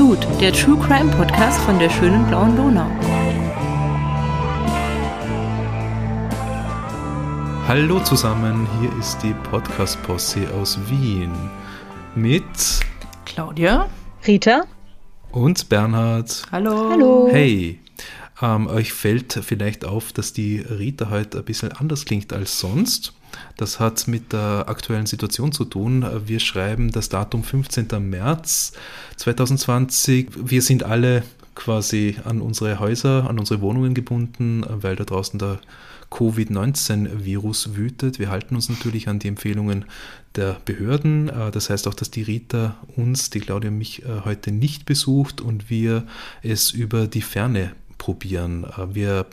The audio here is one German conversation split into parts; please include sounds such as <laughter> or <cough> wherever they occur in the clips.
Blut, der True Crime Podcast von der schönen blauen Donau. Hallo zusammen, hier ist die Podcast-Posse aus Wien mit Claudia, Rita und Bernhard. Hallo. Hallo. Hey, ähm, euch fällt vielleicht auf, dass die Rita heute ein bisschen anders klingt als sonst. Das hat mit der aktuellen Situation zu tun. Wir schreiben das Datum 15. März 2020. Wir sind alle quasi an unsere Häuser, an unsere Wohnungen gebunden, weil da draußen der Covid-19-Virus wütet. Wir halten uns natürlich an die Empfehlungen der Behörden. Äh, Das heißt auch, dass die Rita uns, die Claudia und mich äh, heute nicht besucht und wir es über die Ferne probieren. Äh, Wir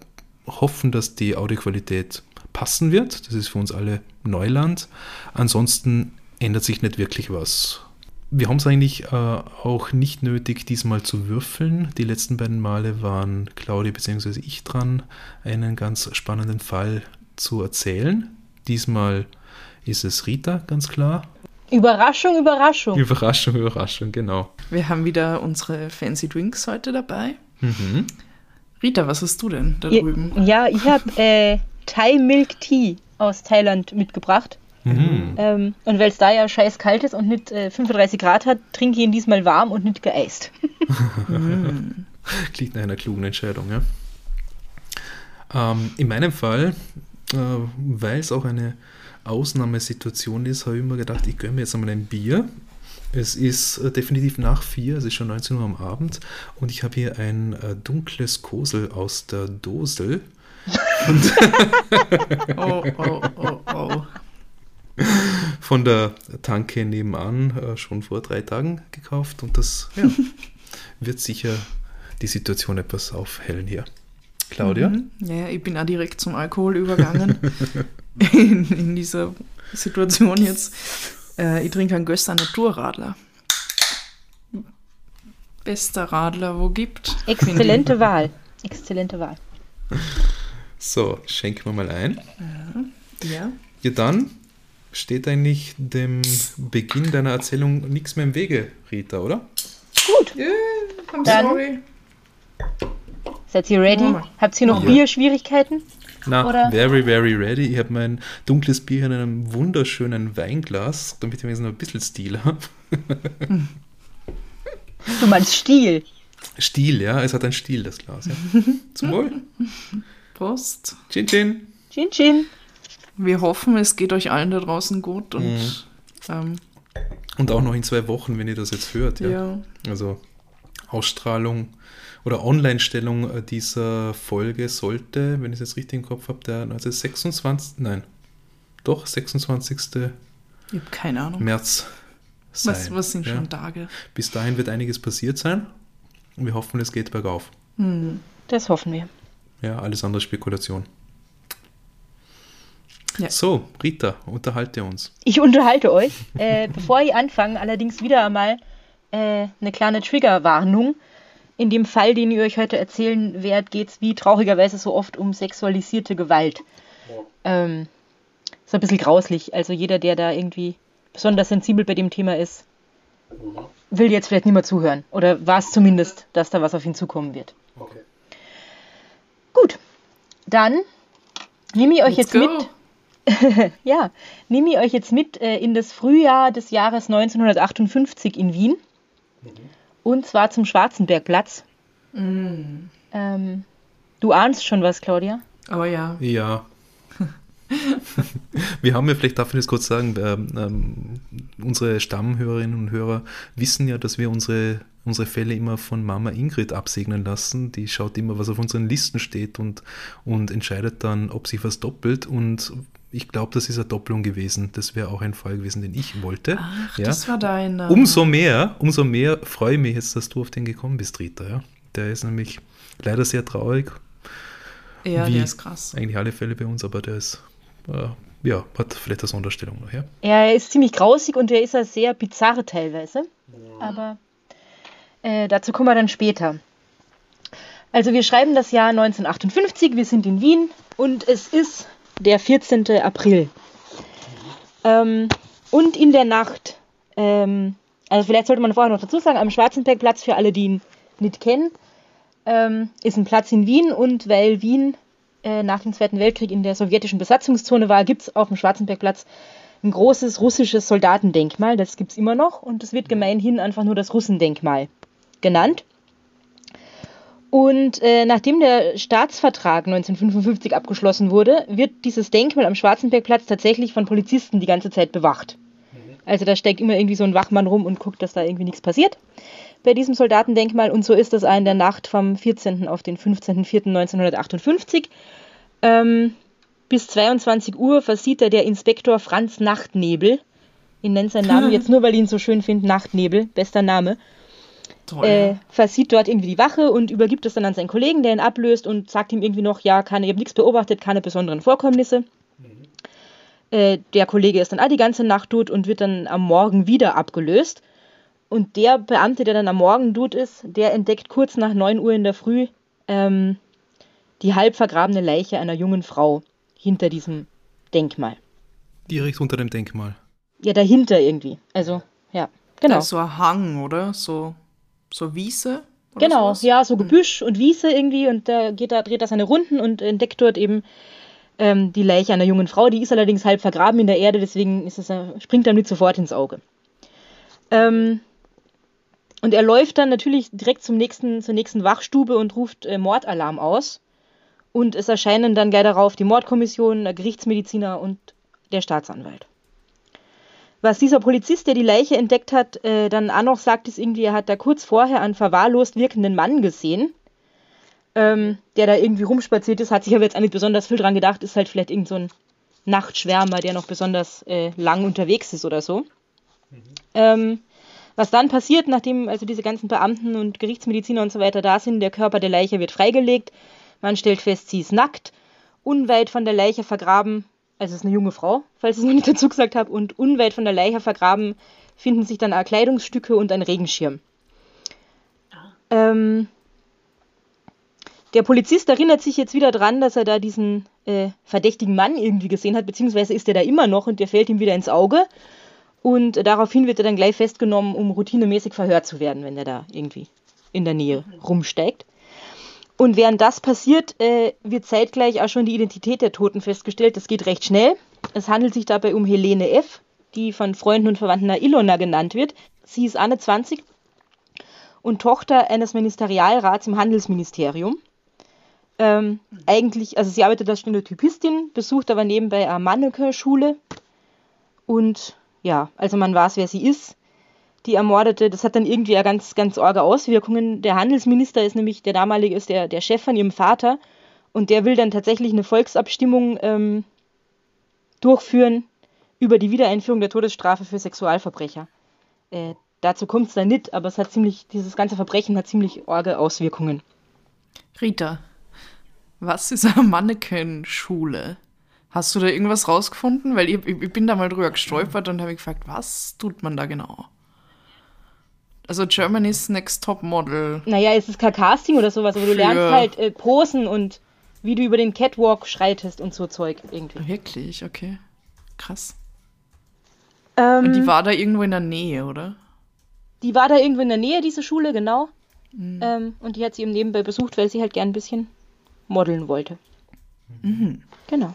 hoffen, dass die Audioqualität passen wird. Das ist für uns alle Neuland. Ansonsten ändert sich nicht wirklich was. Wir haben es eigentlich äh, auch nicht nötig, diesmal zu würfeln. Die letzten beiden Male waren Claudia bzw. ich dran, einen ganz spannenden Fall zu erzählen. Diesmal ist es Rita, ganz klar. Überraschung, Überraschung. Überraschung, Überraschung, genau. Wir haben wieder unsere fancy Drinks heute dabei. Mhm. Rita, was hast du denn da Ja, drüben? ja, ich habe <laughs> äh, Thai Milk Tea aus Thailand mitgebracht. Mhm. Ähm, und weil es da ja scheiß kalt ist und nicht äh, 35 Grad hat, trinke ich ihn diesmal warm und nicht geeist. <laughs> Klingt nach einer klugen Entscheidung, ja. Ähm, in meinem Fall, äh, weil es auch eine Ausnahmesituation ist, habe ich mir gedacht, ich gönne mir jetzt einmal ein Bier. Es ist äh, definitiv nach vier, es ist schon 19 Uhr am Abend und ich habe hier ein äh, dunkles Kosel aus der Dosel. <laughs> Oh, oh, oh, oh. von der Tanke nebenan äh, schon vor drei Tagen gekauft und das ja, <laughs> wird sicher die Situation etwas aufhellen hier. Claudia? Mhm. Ja, ich bin auch direkt zum Alkohol übergangen <laughs> in, in dieser Situation jetzt. Äh, ich trinke einen Göster Naturradler. Bester Radler, wo gibt. Exzellente Wahl. Exzellente Wahl. So, schenken wir mal ein. Ja. Ja, dann steht eigentlich dem Beginn deiner Erzählung nichts mehr im Wege, Rita, oder? Gut, I'm Dann- sorry. seid ihr ready? Habt ihr noch Ja. Bierschwierigkeiten? Na, Oder? very, very ready. Ich habe mein dunkles Bier in einem wunderschönen Weinglas, damit ich wenigstens noch ein bisschen Stil habe. Du meinst Stiel. Stil, ja, es hat einen Stil, das Glas. Ja. Zum Wohl. Prost. Chin, chin. Chin Chin. Wir hoffen, es geht euch allen da draußen gut und ähm, Und auch noch in zwei Wochen, wenn ihr das jetzt hört. Ja. ja. Also Ausstrahlung oder Online-Stellung äh, dieser Folge sollte, wenn ich es jetzt richtig im Kopf habe, der also 26. Nein, doch 26. ich habe keine Ahnung. März sein. Was, was sind ja. schon Tage? Bis dahin wird einiges passiert sein und wir hoffen, es geht bergauf. Das hoffen wir. Ja, alles andere Spekulation. Ja. So, Rita, unterhalte uns. Ich unterhalte euch. Äh, <laughs> bevor ich anfange, allerdings wieder einmal äh, eine kleine Triggerwarnung. In dem Fall, den ich euch heute erzählen werde, geht es wie traurigerweise so oft um sexualisierte Gewalt. Ähm, ist ein bisschen grauslich. Also jeder, der da irgendwie besonders sensibel bei dem Thema ist, will jetzt vielleicht nicht mehr zuhören. Oder war es zumindest, dass da was auf ihn zukommen wird. Gut, dann nehme ich euch Let's jetzt go. mit <laughs> ja, nehme ich euch jetzt mit äh, in das Frühjahr des Jahres 1958 in Wien. Und zwar zum Schwarzenbergplatz. Mm. Ähm, du ahnst schon was, Claudia? Oh ja. Ja. <laughs> Wir haben ja vielleicht, darf ich das kurz sagen, ähm, ähm, unsere Stammhörerinnen und Hörer wissen ja, dass wir unsere, unsere Fälle immer von Mama Ingrid absegnen lassen. Die schaut immer, was auf unseren Listen steht und, und entscheidet dann, ob sich was doppelt. Und ich glaube, das ist eine Doppelung gewesen. Das wäre auch ein Fall gewesen, den ich wollte. Ach, ja. das war dein. äh, Umso mehr, umso mehr freue ich mich jetzt, dass du auf den gekommen bist, Rita. Ja? Der ist nämlich leider sehr traurig. Ja, wie der ist krass. Eigentlich alle Fälle bei uns, aber der ist, äh, ja, hat vielleicht eine Sonderstellung noch, ja? Er ist ziemlich grausig und er ist ja sehr bizarre teilweise. Aber äh, dazu kommen wir dann später. Also wir schreiben das Jahr 1958, wir sind in Wien und es ist der 14. April. Ähm, und in der Nacht ähm, Also vielleicht sollte man vorher noch dazu sagen, am Schwarzenbergplatz, für alle, die ihn nicht kennen, ähm, ist ein Platz in Wien und weil Wien äh, nach dem Zweiten Weltkrieg in der sowjetischen Besatzungszone war, gibt es auf dem Schwarzenbergplatz ein großes russisches Soldatendenkmal. Das gibt es immer noch und das wird gemeinhin einfach nur das Russendenkmal genannt. Und äh, nachdem der Staatsvertrag 1955 abgeschlossen wurde, wird dieses Denkmal am Schwarzenbergplatz tatsächlich von Polizisten die ganze Zeit bewacht. Also da steckt immer irgendwie so ein Wachmann rum und guckt, dass da irgendwie nichts passiert bei diesem Soldatendenkmal. Und so ist das in der Nacht vom 14. auf den 15.04.1958. Ähm, bis 22 Uhr versieht er der Inspektor Franz Nachtnebel. Ich nenne seinen Namen <laughs> jetzt nur, weil ich ihn so schön finde. Nachtnebel, bester Name. Äh, versieht dort irgendwie die Wache und übergibt es dann an seinen Kollegen, der ihn ablöst und sagt ihm irgendwie noch, ja, keine, ich habe nichts beobachtet, keine besonderen Vorkommnisse. Äh, der Kollege ist dann auch die ganze Nacht tot und wird dann am Morgen wieder abgelöst. Und der Beamte, der dann am Morgen tot ist, der entdeckt kurz nach 9 Uhr in der Früh ähm, die halb vergrabene Leiche einer jungen Frau hinter diesem Denkmal. Direkt unter dem Denkmal. Ja, dahinter irgendwie. Also, ja, genau. Da ist so ein Hang, oder? So so Wiese? Genau, sowas? ja, so hm. Gebüsch hm. und Wiese irgendwie und da geht da, dreht er seine Runden und entdeckt dort eben ähm, die Leiche einer jungen Frau. Die ist allerdings halb vergraben in der Erde, deswegen ist es, springt er nicht sofort ins Auge. Ähm, und er läuft dann natürlich direkt zum nächsten, zur nächsten Wachstube und ruft äh, Mordalarm aus. Und es erscheinen dann gleich darauf die Mordkommission, der Gerichtsmediziner und der Staatsanwalt. Was dieser Polizist, der die Leiche entdeckt hat, äh, dann auch noch sagt, ist irgendwie, er hat da kurz vorher einen verwahrlost wirkenden Mann gesehen, ähm, der da irgendwie rumspaziert ist, hat sich aber jetzt auch nicht besonders viel dran gedacht, ist halt vielleicht irgend so ein Nachtschwärmer, der noch besonders äh, lang unterwegs ist oder so. Mhm. Ähm, was dann passiert, nachdem also diese ganzen Beamten und Gerichtsmediziner und so weiter da sind, der Körper der Leiche wird freigelegt, man stellt fest, sie ist nackt, unweit von der Leiche vergraben also es ist eine junge Frau, falls ich es noch nicht dazu gesagt habe, und unweit von der Leiche vergraben finden sich dann Kleidungsstücke und ein Regenschirm. Ah. Ähm, der Polizist erinnert sich jetzt wieder dran, dass er da diesen äh, verdächtigen Mann irgendwie gesehen hat, beziehungsweise ist er da immer noch und der fällt ihm wieder ins Auge. Und daraufhin wird er dann gleich festgenommen, um routinemäßig verhört zu werden, wenn er da irgendwie in der Nähe rumsteigt. Und während das passiert, äh, wird zeitgleich auch schon die Identität der Toten festgestellt. Das geht recht schnell. Es handelt sich dabei um Helene F., die von Freunden und Verwandten Ilona genannt wird. Sie ist Anne 20 und Tochter eines Ministerialrats im Handelsministerium. Ähm, eigentlich, also sie arbeitet als Stenotypistin, besucht aber nebenbei eine Manneke-Schule. Und ja, also man weiß, wer sie ist die ermordete, das hat dann irgendwie ja ganz, ganz arge Auswirkungen. Der Handelsminister ist nämlich, der damalige ist der, der Chef von ihrem Vater und der will dann tatsächlich eine Volksabstimmung ähm, durchführen über die Wiedereinführung der Todesstrafe für Sexualverbrecher. Äh, dazu kommt es dann nicht, aber es hat ziemlich, dieses ganze Verbrechen hat ziemlich arge Auswirkungen. Rita, was ist eine Mannequin-Schule? Hast du da irgendwas rausgefunden? Weil ich, ich bin da mal drüber gestolpert und habe gefragt, was tut man da genau? Also Germany's Next Top Model. Naja, es ist kein Casting oder sowas, aber du lernst halt äh, Posen und wie du über den Catwalk schreitest und so Zeug irgendwie. Wirklich, okay. Krass. Ähm, und die war da irgendwo in der Nähe, oder? Die war da irgendwo in der Nähe, diese Schule, genau. Mhm. Ähm, und die hat sie eben nebenbei besucht, weil sie halt gern ein bisschen modeln wollte. Mhm. Genau.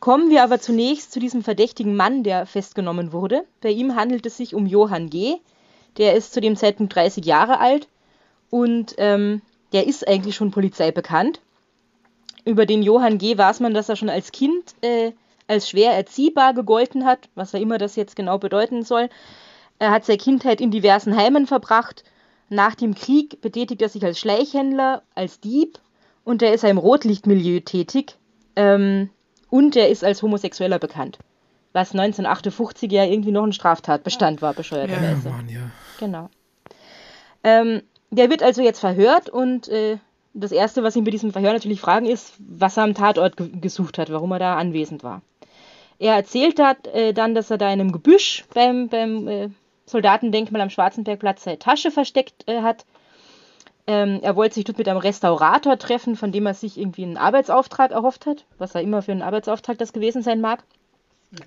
Kommen wir aber zunächst zu diesem verdächtigen Mann, der festgenommen wurde. Bei ihm handelt es sich um Johann G., der ist zu dem Zeitpunkt 30 Jahre alt und ähm, der ist eigentlich schon Polizei bekannt. Über den Johann G. weiß man, dass er schon als Kind äh, als schwer erziehbar gegolten hat, was auch immer das jetzt genau bedeuten soll. Er hat seine Kindheit in diversen Heimen verbracht. Nach dem Krieg betätigt er sich als Schleichhändler, als Dieb und er ist im Rotlichtmilieu tätig. Ähm, und er ist als Homosexueller bekannt was 1958 ja irgendwie noch ein Straftatbestand war, bescheuerterweise. Ja, Mann, ja. Genau. Ähm, der wird also jetzt verhört und äh, das Erste, was ihn bei diesem Verhör natürlich fragen, ist, was er am Tatort ge gesucht hat, warum er da anwesend war. Er erzählt hat, äh, dann, dass er da in einem Gebüsch beim, beim äh, Soldatendenkmal am Schwarzenbergplatz seine Tasche versteckt äh, hat. Ähm, er wollte sich dort mit einem Restaurator treffen, von dem er sich irgendwie einen Arbeitsauftrag erhofft hat, was er immer für einen Arbeitsauftrag das gewesen sein mag.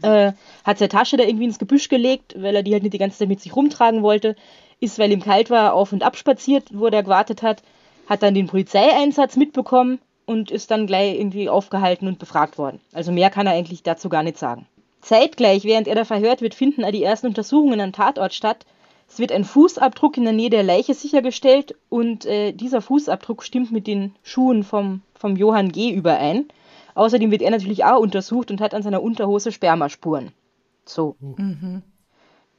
Äh, hat seine Tasche da irgendwie ins Gebüsch gelegt, weil er die halt nicht die ganze Zeit mit sich rumtragen wollte. Ist, weil ihm kalt war, auf und ab spaziert, wo er gewartet hat. Hat dann den Polizeieinsatz mitbekommen und ist dann gleich irgendwie aufgehalten und befragt worden. Also mehr kann er eigentlich dazu gar nicht sagen. Zeitgleich, während er da verhört wird, finden die ersten Untersuchungen am Tatort statt. Es wird ein Fußabdruck in der Nähe der Leiche sichergestellt und äh, dieser Fußabdruck stimmt mit den Schuhen vom, vom Johann G. überein. Außerdem wird er natürlich auch untersucht und hat an seiner Unterhose Spermaspuren. So. Mhm.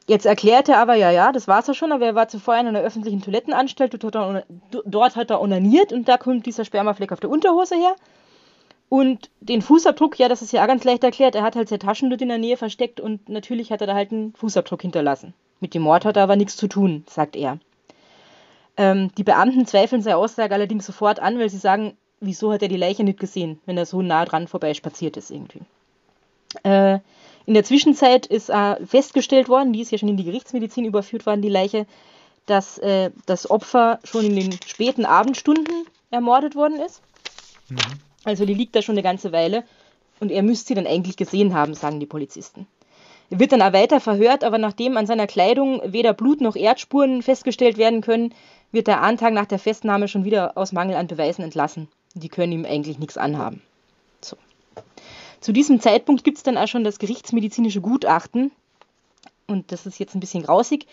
Jetzt erklärt er aber, ja, ja, das war's ja schon, aber er war zuvor in einer öffentlichen Toilettenanstalt, dort hat, er, dort hat er onaniert und da kommt dieser Spermafleck auf der Unterhose her. Und den Fußabdruck, ja, das ist ja auch ganz leicht erklärt, er hat halt seine Taschen dort in der Nähe versteckt und natürlich hat er da halt einen Fußabdruck hinterlassen. Mit dem Mord hat er aber nichts zu tun, sagt er. Ähm, die Beamten zweifeln seine Aussage allerdings sofort an, weil sie sagen, wieso hat er die Leiche nicht gesehen, wenn er so nah dran vorbeispaziert ist irgendwie. Äh, in der Zwischenzeit ist äh, festgestellt worden, die ist ja schon in die Gerichtsmedizin überführt worden, die Leiche, dass äh, das Opfer schon in den späten Abendstunden ermordet worden ist. Mhm. Also die liegt da schon eine ganze Weile und er müsste sie dann eigentlich gesehen haben, sagen die Polizisten. Er wird dann auch weiter verhört, aber nachdem an seiner Kleidung weder Blut noch Erdspuren festgestellt werden können, wird er einen Tag nach der Festnahme schon wieder aus Mangel an Beweisen entlassen. Die können ihm eigentlich nichts anhaben. So. Zu diesem Zeitpunkt gibt es dann auch schon das gerichtsmedizinische Gutachten. Und das ist jetzt ein bisschen grausig.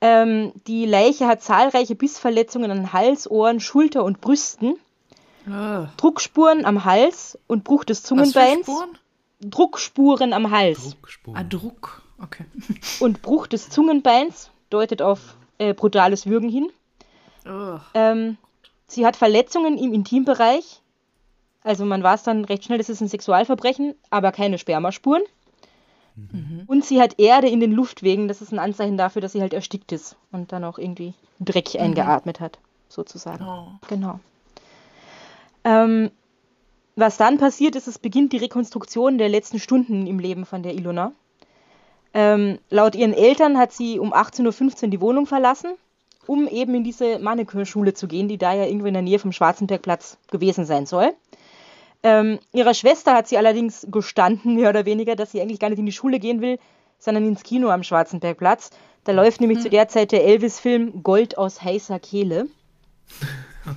Ähm, die Leiche hat zahlreiche Bissverletzungen an Hals, Ohren, Schulter und Brüsten. Ah. Druckspuren am Hals und Bruch des Zungenbeins. Druckspuren am Hals. Druckspuren. Ah, Druck. Okay. <laughs> und Bruch des Zungenbeins deutet auf äh, brutales Würgen hin. Oh. Ähm, Sie hat Verletzungen im Intimbereich. Also man weiß dann recht schnell, das ist ein Sexualverbrechen, aber keine Spermaspuren. Mhm. Und sie hat Erde in den Luftwegen. Das ist ein Anzeichen dafür, dass sie halt erstickt ist und dann auch irgendwie Dreck mhm. eingeatmet hat, sozusagen. Oh. Genau. Ähm, was dann passiert ist, es beginnt die Rekonstruktion der letzten Stunden im Leben von der Ilona. Ähm, laut ihren Eltern hat sie um 18.15 Uhr die Wohnung verlassen um eben in diese Mannequin-Schule zu gehen, die da ja irgendwo in der Nähe vom Schwarzenbergplatz gewesen sein soll. Ähm, ihrer Schwester hat sie allerdings gestanden, mehr oder weniger, dass sie eigentlich gar nicht in die Schule gehen will, sondern ins Kino am Schwarzenbergplatz. Da läuft nämlich hm. zu der Zeit der Elvis-Film Gold aus heißer Kehle. <laughs>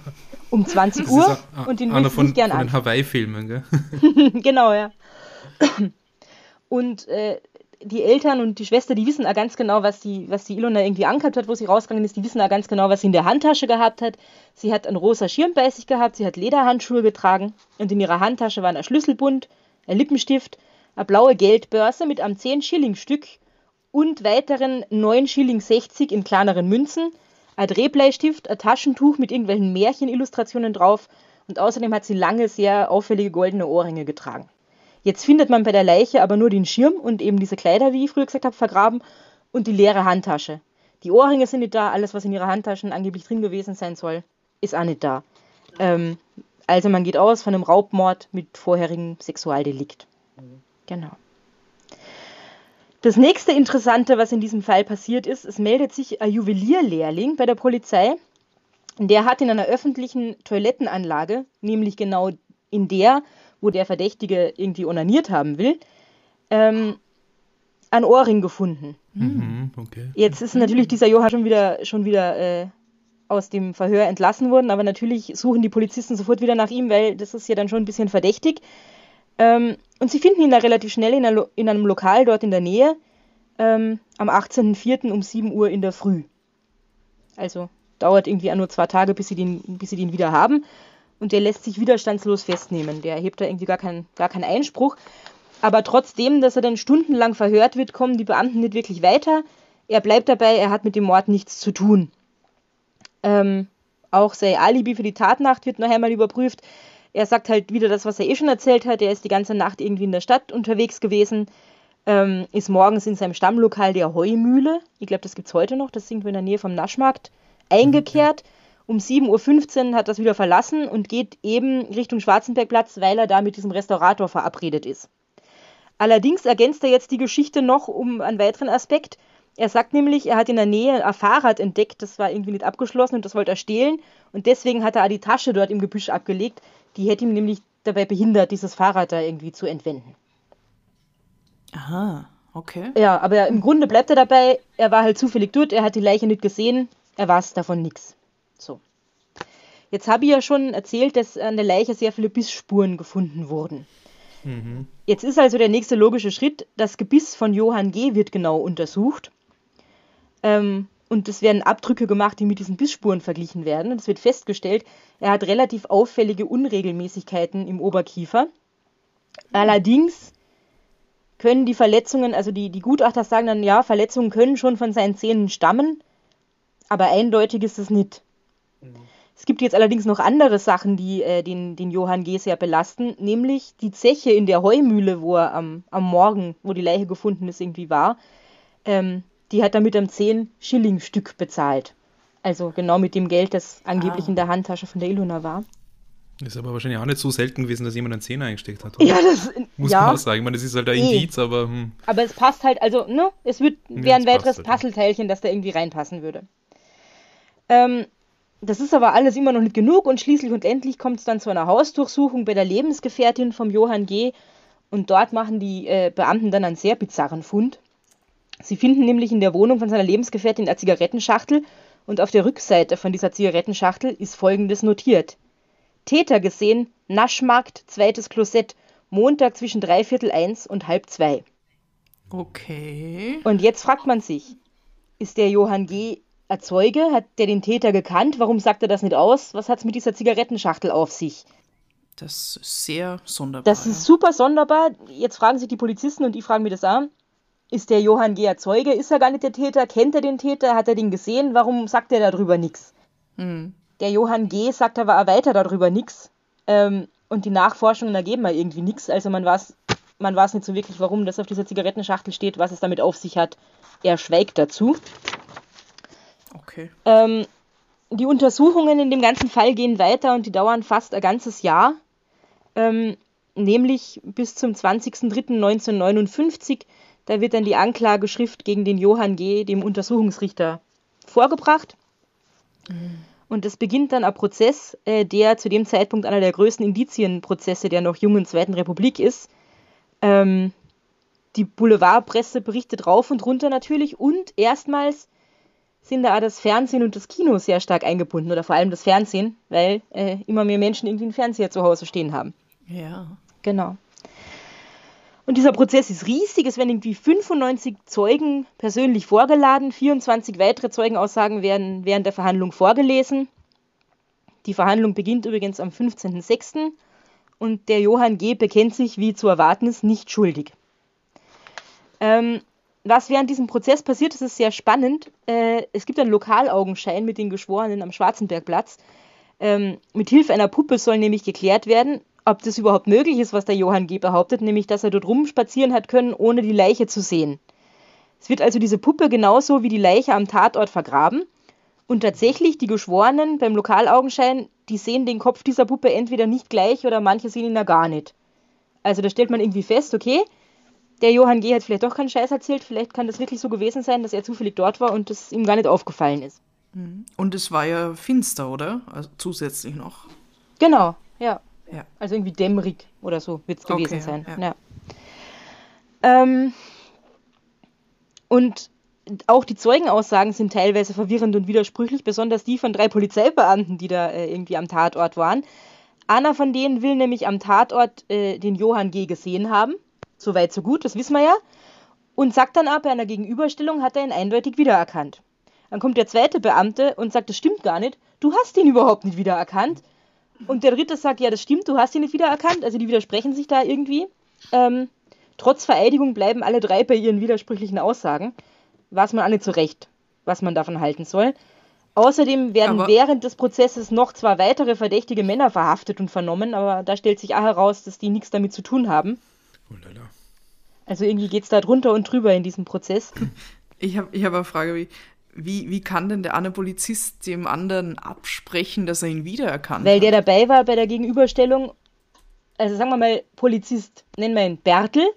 Um 20 Uhr. Ein, und den will sie nicht gern an. den Hawaii-Filmen, gell? <laughs> genau, ja. Und äh, die Eltern und die Schwester, die wissen auch ganz genau, was die, was die Ilona irgendwie angehabt hat, wo sie rausgegangen ist. Die wissen auch ganz genau, was sie in der Handtasche gehabt hat. Sie hat einen rosa Schirm bei sich gehabt, sie hat Lederhandschuhe getragen und in ihrer Handtasche waren ein Schlüsselbund, ein Lippenstift, eine blaue Geldbörse mit einem 10-Schilling-Stück und weiteren 9 Schilling 60 in kleineren Münzen, ein Drehbleistift, ein Taschentuch mit irgendwelchen Märchenillustrationen drauf und außerdem hat sie lange, sehr auffällige goldene Ohrringe getragen. Jetzt findet man bei der Leiche aber nur den Schirm und eben diese Kleider, wie ich früher gesagt habe, vergraben und die leere Handtasche. Die Ohrringe sind nicht da, alles, was in ihrer Handtasche angeblich drin gewesen sein soll, ist auch nicht da. Ähm, also man geht aus von einem Raubmord mit vorherigem Sexualdelikt. Genau. Das nächste Interessante, was in diesem Fall passiert ist, es meldet sich ein Juwelierlehrling bei der Polizei. Der hat in einer öffentlichen Toilettenanlage, nämlich genau in der, wo der Verdächtige irgendwie onaniert haben will, ähm, ein Ohrring gefunden. Mhm, okay. Jetzt ist natürlich dieser Johann schon wieder, schon wieder äh, aus dem Verhör entlassen worden, aber natürlich suchen die Polizisten sofort wieder nach ihm, weil das ist ja dann schon ein bisschen verdächtig. Ähm, und sie finden ihn da relativ schnell in, einer, in einem Lokal dort in der Nähe ähm, am 18.04. um 7 Uhr in der Früh. Also dauert irgendwie nur zwei Tage, bis sie den, bis sie den wieder haben und der lässt sich widerstandslos festnehmen. Der erhebt da irgendwie gar, kein, gar keinen Einspruch. Aber trotzdem, dass er dann stundenlang verhört wird, kommen die Beamten nicht wirklich weiter. Er bleibt dabei, er hat mit dem Mord nichts zu tun. Ähm, auch sein Alibi für die Tatnacht wird noch einmal überprüft. Er sagt halt wieder das, was er eh schon erzählt hat. Er ist die ganze Nacht irgendwie in der Stadt unterwegs gewesen, ähm, ist morgens in seinem Stammlokal der Heumühle, ich glaube, das gibt es heute noch, das ist irgendwo in der Nähe vom Naschmarkt, eingekehrt. Mhm um 7.15 Uhr hat das wieder verlassen und geht eben Richtung Schwarzenbergplatz, weil er da mit diesem Restaurator verabredet ist. Allerdings ergänzt er jetzt die Geschichte noch um einen weiteren Aspekt. Er sagt nämlich, er hat in der Nähe ein Fahrrad entdeckt, das war irgendwie nicht abgeschlossen und das wollte er stehlen. Und deswegen hat er die Tasche dort im Gebüsch abgelegt. Die hätte ihm nämlich dabei behindert, dieses Fahrrad da irgendwie zu entwenden. Aha, okay. Ja, aber im Grunde bleibt er dabei, er war halt zufällig dort, er hat die Leiche nicht gesehen, er weiß davon nichts. So. Jetzt habe ich ja schon erzählt, dass an der Leiche sehr viele Bissspuren gefunden wurden. Mhm. Jetzt ist also der nächste logische Schritt, das Gebiss von Johann G. wird genau untersucht. Ähm, und es werden Abdrücke gemacht, die mit diesen Bissspuren verglichen werden. Und es wird festgestellt, er hat relativ auffällige Unregelmäßigkeiten im Oberkiefer. Allerdings können die Verletzungen, also die, die Gutachter sagen dann, ja, Verletzungen können schon von seinen Zähnen stammen, aber eindeutig ist es nicht. Es gibt jetzt allerdings noch andere Sachen, die äh, den, den Johann G. sehr belasten, nämlich die Zeche in der Heumühle, wo er am, am Morgen, wo die Leiche gefunden ist, irgendwie war. Ähm, die hat er mit einem 10 Schilling Stück bezahlt. Also genau mit dem Geld, das angeblich ah. in der Handtasche von der Ilona war. Ist aber wahrscheinlich auch nicht so selten gewesen, dass jemand einen Zehner eingesteckt hat. Oder? Ja, das muss ja. man auch sagen. Ich meine, das ist halt ein nee. Indiz, aber. Hm. Aber es passt halt, also, ne? Es wird wäre ein weiteres halt. Puzzleteilchen, das da irgendwie reinpassen würde. Ähm, das ist aber alles immer noch nicht genug und schließlich und endlich kommt es dann zu einer Hausdurchsuchung bei der Lebensgefährtin vom Johann G. Und dort machen die äh, Beamten dann einen sehr bizarren Fund. Sie finden nämlich in der Wohnung von seiner Lebensgefährtin eine Zigarettenschachtel und auf der Rückseite von dieser Zigarettenschachtel ist folgendes notiert. Täter gesehen, Naschmarkt, zweites Klosett, Montag zwischen dreiviertel eins und halb zwei. Okay. Und jetzt fragt man sich, ist der Johann G. Ein Zeuge? Hat der den Täter gekannt? Warum sagt er das nicht aus? Was hat es mit dieser Zigarettenschachtel auf sich? Das ist sehr sonderbar. Das ist super sonderbar. Jetzt fragen sich die Polizisten und die fragen mir das an. Ist der Johann G. Zeuge? Ist er gar nicht der Täter? Kennt er den Täter? Hat er den gesehen? Warum sagt er darüber nichts? Hm. Der Johann G. sagt aber auch weiter darüber nichts. Ähm, und die Nachforschungen ergeben mal irgendwie nichts. Also man weiß, man weiß nicht so wirklich, warum das auf dieser Zigarettenschachtel steht, was es damit auf sich hat. Er schweigt dazu. Okay. Ähm, die Untersuchungen in dem ganzen Fall gehen weiter und die dauern fast ein ganzes Jahr. Ähm, nämlich bis zum 20.03.1959. Da wird dann die Anklageschrift gegen den Johann G., dem Untersuchungsrichter, vorgebracht. Mhm. Und es beginnt dann ein Prozess, äh, der zu dem Zeitpunkt einer der größten Indizienprozesse der noch jungen Zweiten Republik ist. Ähm, die Boulevardpresse berichtet rauf und runter natürlich und erstmals sind da auch das Fernsehen und das Kino sehr stark eingebunden oder vor allem das Fernsehen, weil äh, immer mehr Menschen irgendwie einen Fernseher zu Hause stehen haben. Ja. Genau. Und dieser Prozess ist riesig. Es werden irgendwie 95 Zeugen persönlich vorgeladen. 24 weitere Zeugenaussagen werden während der Verhandlung vorgelesen. Die Verhandlung beginnt übrigens am 15.06. Und der Johann G. bekennt sich, wie zu erwarten ist, nicht schuldig. Ähm, was während diesem Prozess passiert, das ist sehr spannend. Äh, es gibt einen Lokalaugenschein mit den Geschworenen am Schwarzenbergplatz. Ähm, mit Hilfe einer Puppe soll nämlich geklärt werden, ob das überhaupt möglich ist, was der Johann G. behauptet, nämlich dass er dort rumspazieren hat können, ohne die Leiche zu sehen. Es wird also diese Puppe genauso wie die Leiche am Tatort vergraben. Und tatsächlich, die Geschworenen beim Lokalaugenschein, die sehen den Kopf dieser Puppe entweder nicht gleich oder manche sehen ihn da gar nicht. Also da stellt man irgendwie fest, okay, der Johann G. hat vielleicht doch keinen Scheiß erzählt. Vielleicht kann das wirklich so gewesen sein, dass er zufällig dort war und das ihm gar nicht aufgefallen ist. Mhm. Und es war ja finster, oder? Also zusätzlich noch. Genau, ja. ja. Also irgendwie dämmerig oder so wird es gewesen okay, sein. Ja. ja. Ähm, und auch die Zeugenaussagen sind teilweise verwirrend und widersprüchlich, besonders die von drei Polizeibeamten, die da äh, irgendwie am Tatort waren. Einer von denen will nämlich am Tatort äh, den Johann G. gesehen haben so weit, so gut, das wissen wir ja. Und sagt dann ab, bei einer Gegenüberstellung hat er ihn eindeutig wiedererkannt. Dann kommt der zweite Beamte und sagt, das stimmt gar nicht, du hast ihn überhaupt nicht wiedererkannt. Und der dritte sagt, ja, das stimmt, du hast ihn nicht wiedererkannt. Also die widersprechen sich da irgendwie. Ähm, trotz Vereidigung bleiben alle drei bei ihren widersprüchlichen Aussagen. Weiß man auch nicht so recht, was man davon halten soll. Außerdem werden aber während des Prozesses noch zwei weitere verdächtige Männer verhaftet und vernommen, aber da stellt sich auch heraus, dass die nichts damit zu tun haben. Oh Also irgendwie geht es da drunter und drüber in diesem Prozess. Ich habe ich hab eine Frage, wie, wie, wie kann denn der eine Polizist dem anderen absprechen, dass er ihn wiedererkannt Weil hat? der dabei war bei der Gegenüberstellung, also sagen wir mal, Polizist, nennen wir ihn Bertel,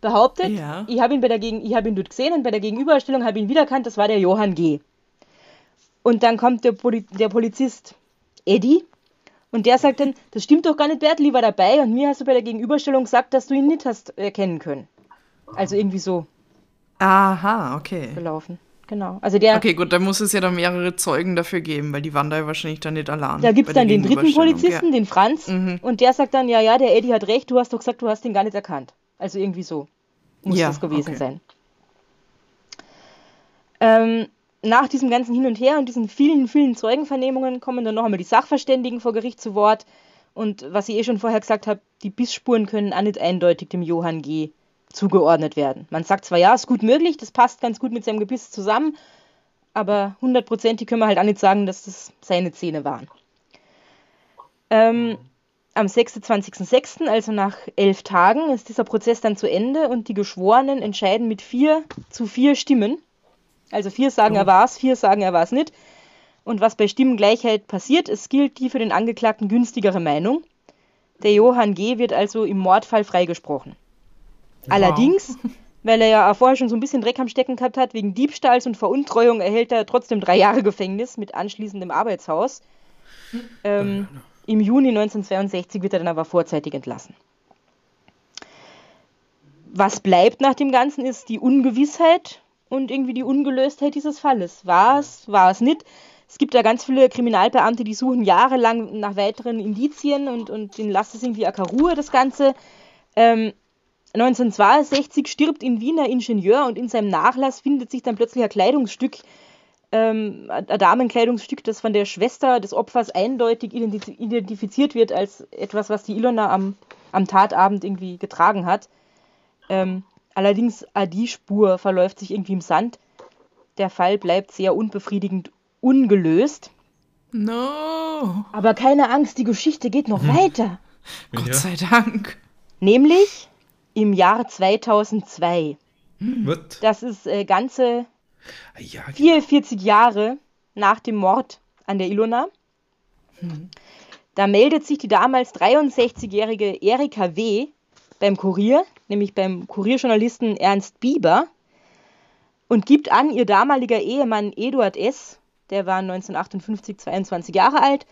behauptet, ja. ich habe ihn, bei der Gegen ich hab ihn dort gesehen und bei der Gegenüberstellung habe ich ihn wiedererkannt, das war der Johann G. Und dann kommt der, Poli der Polizist Eddie und der sagt dann, das stimmt doch gar nicht, Bertel, ich war dabei und mir hast du bei der Gegenüberstellung gesagt, dass du ihn nicht hast erkennen können. Also irgendwie so Aha, okay. gelaufen. Genau. Also der, Okay, gut, dann muss es ja dann mehrere Zeugen dafür geben, weil die waren da ja wahrscheinlich dann nicht allein. da gibt es dann den dritten Polizisten, den Franz, Mhm. und der sagt dann, ja, ja, der Eddie hat recht, du hast doch gesagt, du hast den gar nicht erkannt. Also irgendwie so muss Ja, das gewesen okay. sein. Ähm, nach diesem ganzen Hin und Her und diesen vielen, vielen Zeugenvernehmungen kommen dann noch einmal die Sachverständigen vor Gericht zu Wort. Und was ich eh schon vorher gesagt habe, die Bissspuren können auch nicht eindeutig dem Johann G. zugeordnet werden. Man sagt zwar, ja, ist gut möglich, das passt ganz gut mit seinem Gebiss zusammen, aber hundertprozentig können wir halt auch nicht sagen, dass das seine Zähne waren. Ähm, am 26.06., also nach elf Tagen, ist dieser Prozess dann zu Ende und die Geschworenen entscheiden mit vier zu vier Stimmen. Also vier sagen, er war's, vier sagen, er war's nicht. Und was bei Stimmengleichheit passiert, es gilt die für den Angeklagten günstigere Meinung. Der Johann G. wird also im Mordfall freigesprochen. Allerdings, weil er ja vorher schon so ein bisschen Dreck am Stecken gehabt hat, wegen Diebstahls und Veruntreuung erhält er trotzdem drei Jahre Gefängnis mit anschließendem Arbeitshaus. Ähm, Im Juni 1962 wird er dann aber vorzeitig entlassen. Was bleibt nach dem Ganzen ist die Ungewissheit und irgendwie die Ungelöstheit dieses Falles. War es, war es nicht? Es gibt da ganz viele Kriminalbeamte, die suchen jahrelang nach weiteren Indizien und, und denen lasst es irgendwie auch Ruhe, das Ganze. Ähm, 1962 stirbt in Wien ein Ingenieur und in seinem Nachlass findet sich dann plötzlich ein Kleidungsstück, ähm, ein Damenkleidungsstück, das von der Schwester des Opfers eindeutig identi- identifiziert wird als etwas, was die Ilona am, am Tatabend irgendwie getragen hat. Ähm, allerdings, auch die Spur verläuft sich irgendwie im Sand. Der Fall bleibt sehr unbefriedigend ungelöst. No. Aber keine Angst, die Geschichte geht noch weiter. Gott Ja. sei Dank. Nämlich im Jahr 2002. Was? Das ist äh, ganze Ah, Ja, 44 Jahre nach dem Mord an der Ilona. Da meldet sich die damals 63-jährige Erika W. beim Kurier, nämlich beim Kurierjournalisten Ernst Bieber, und gibt an, ihr damaliger Ehemann Eduard S., der war 1958 22 Jahre alt,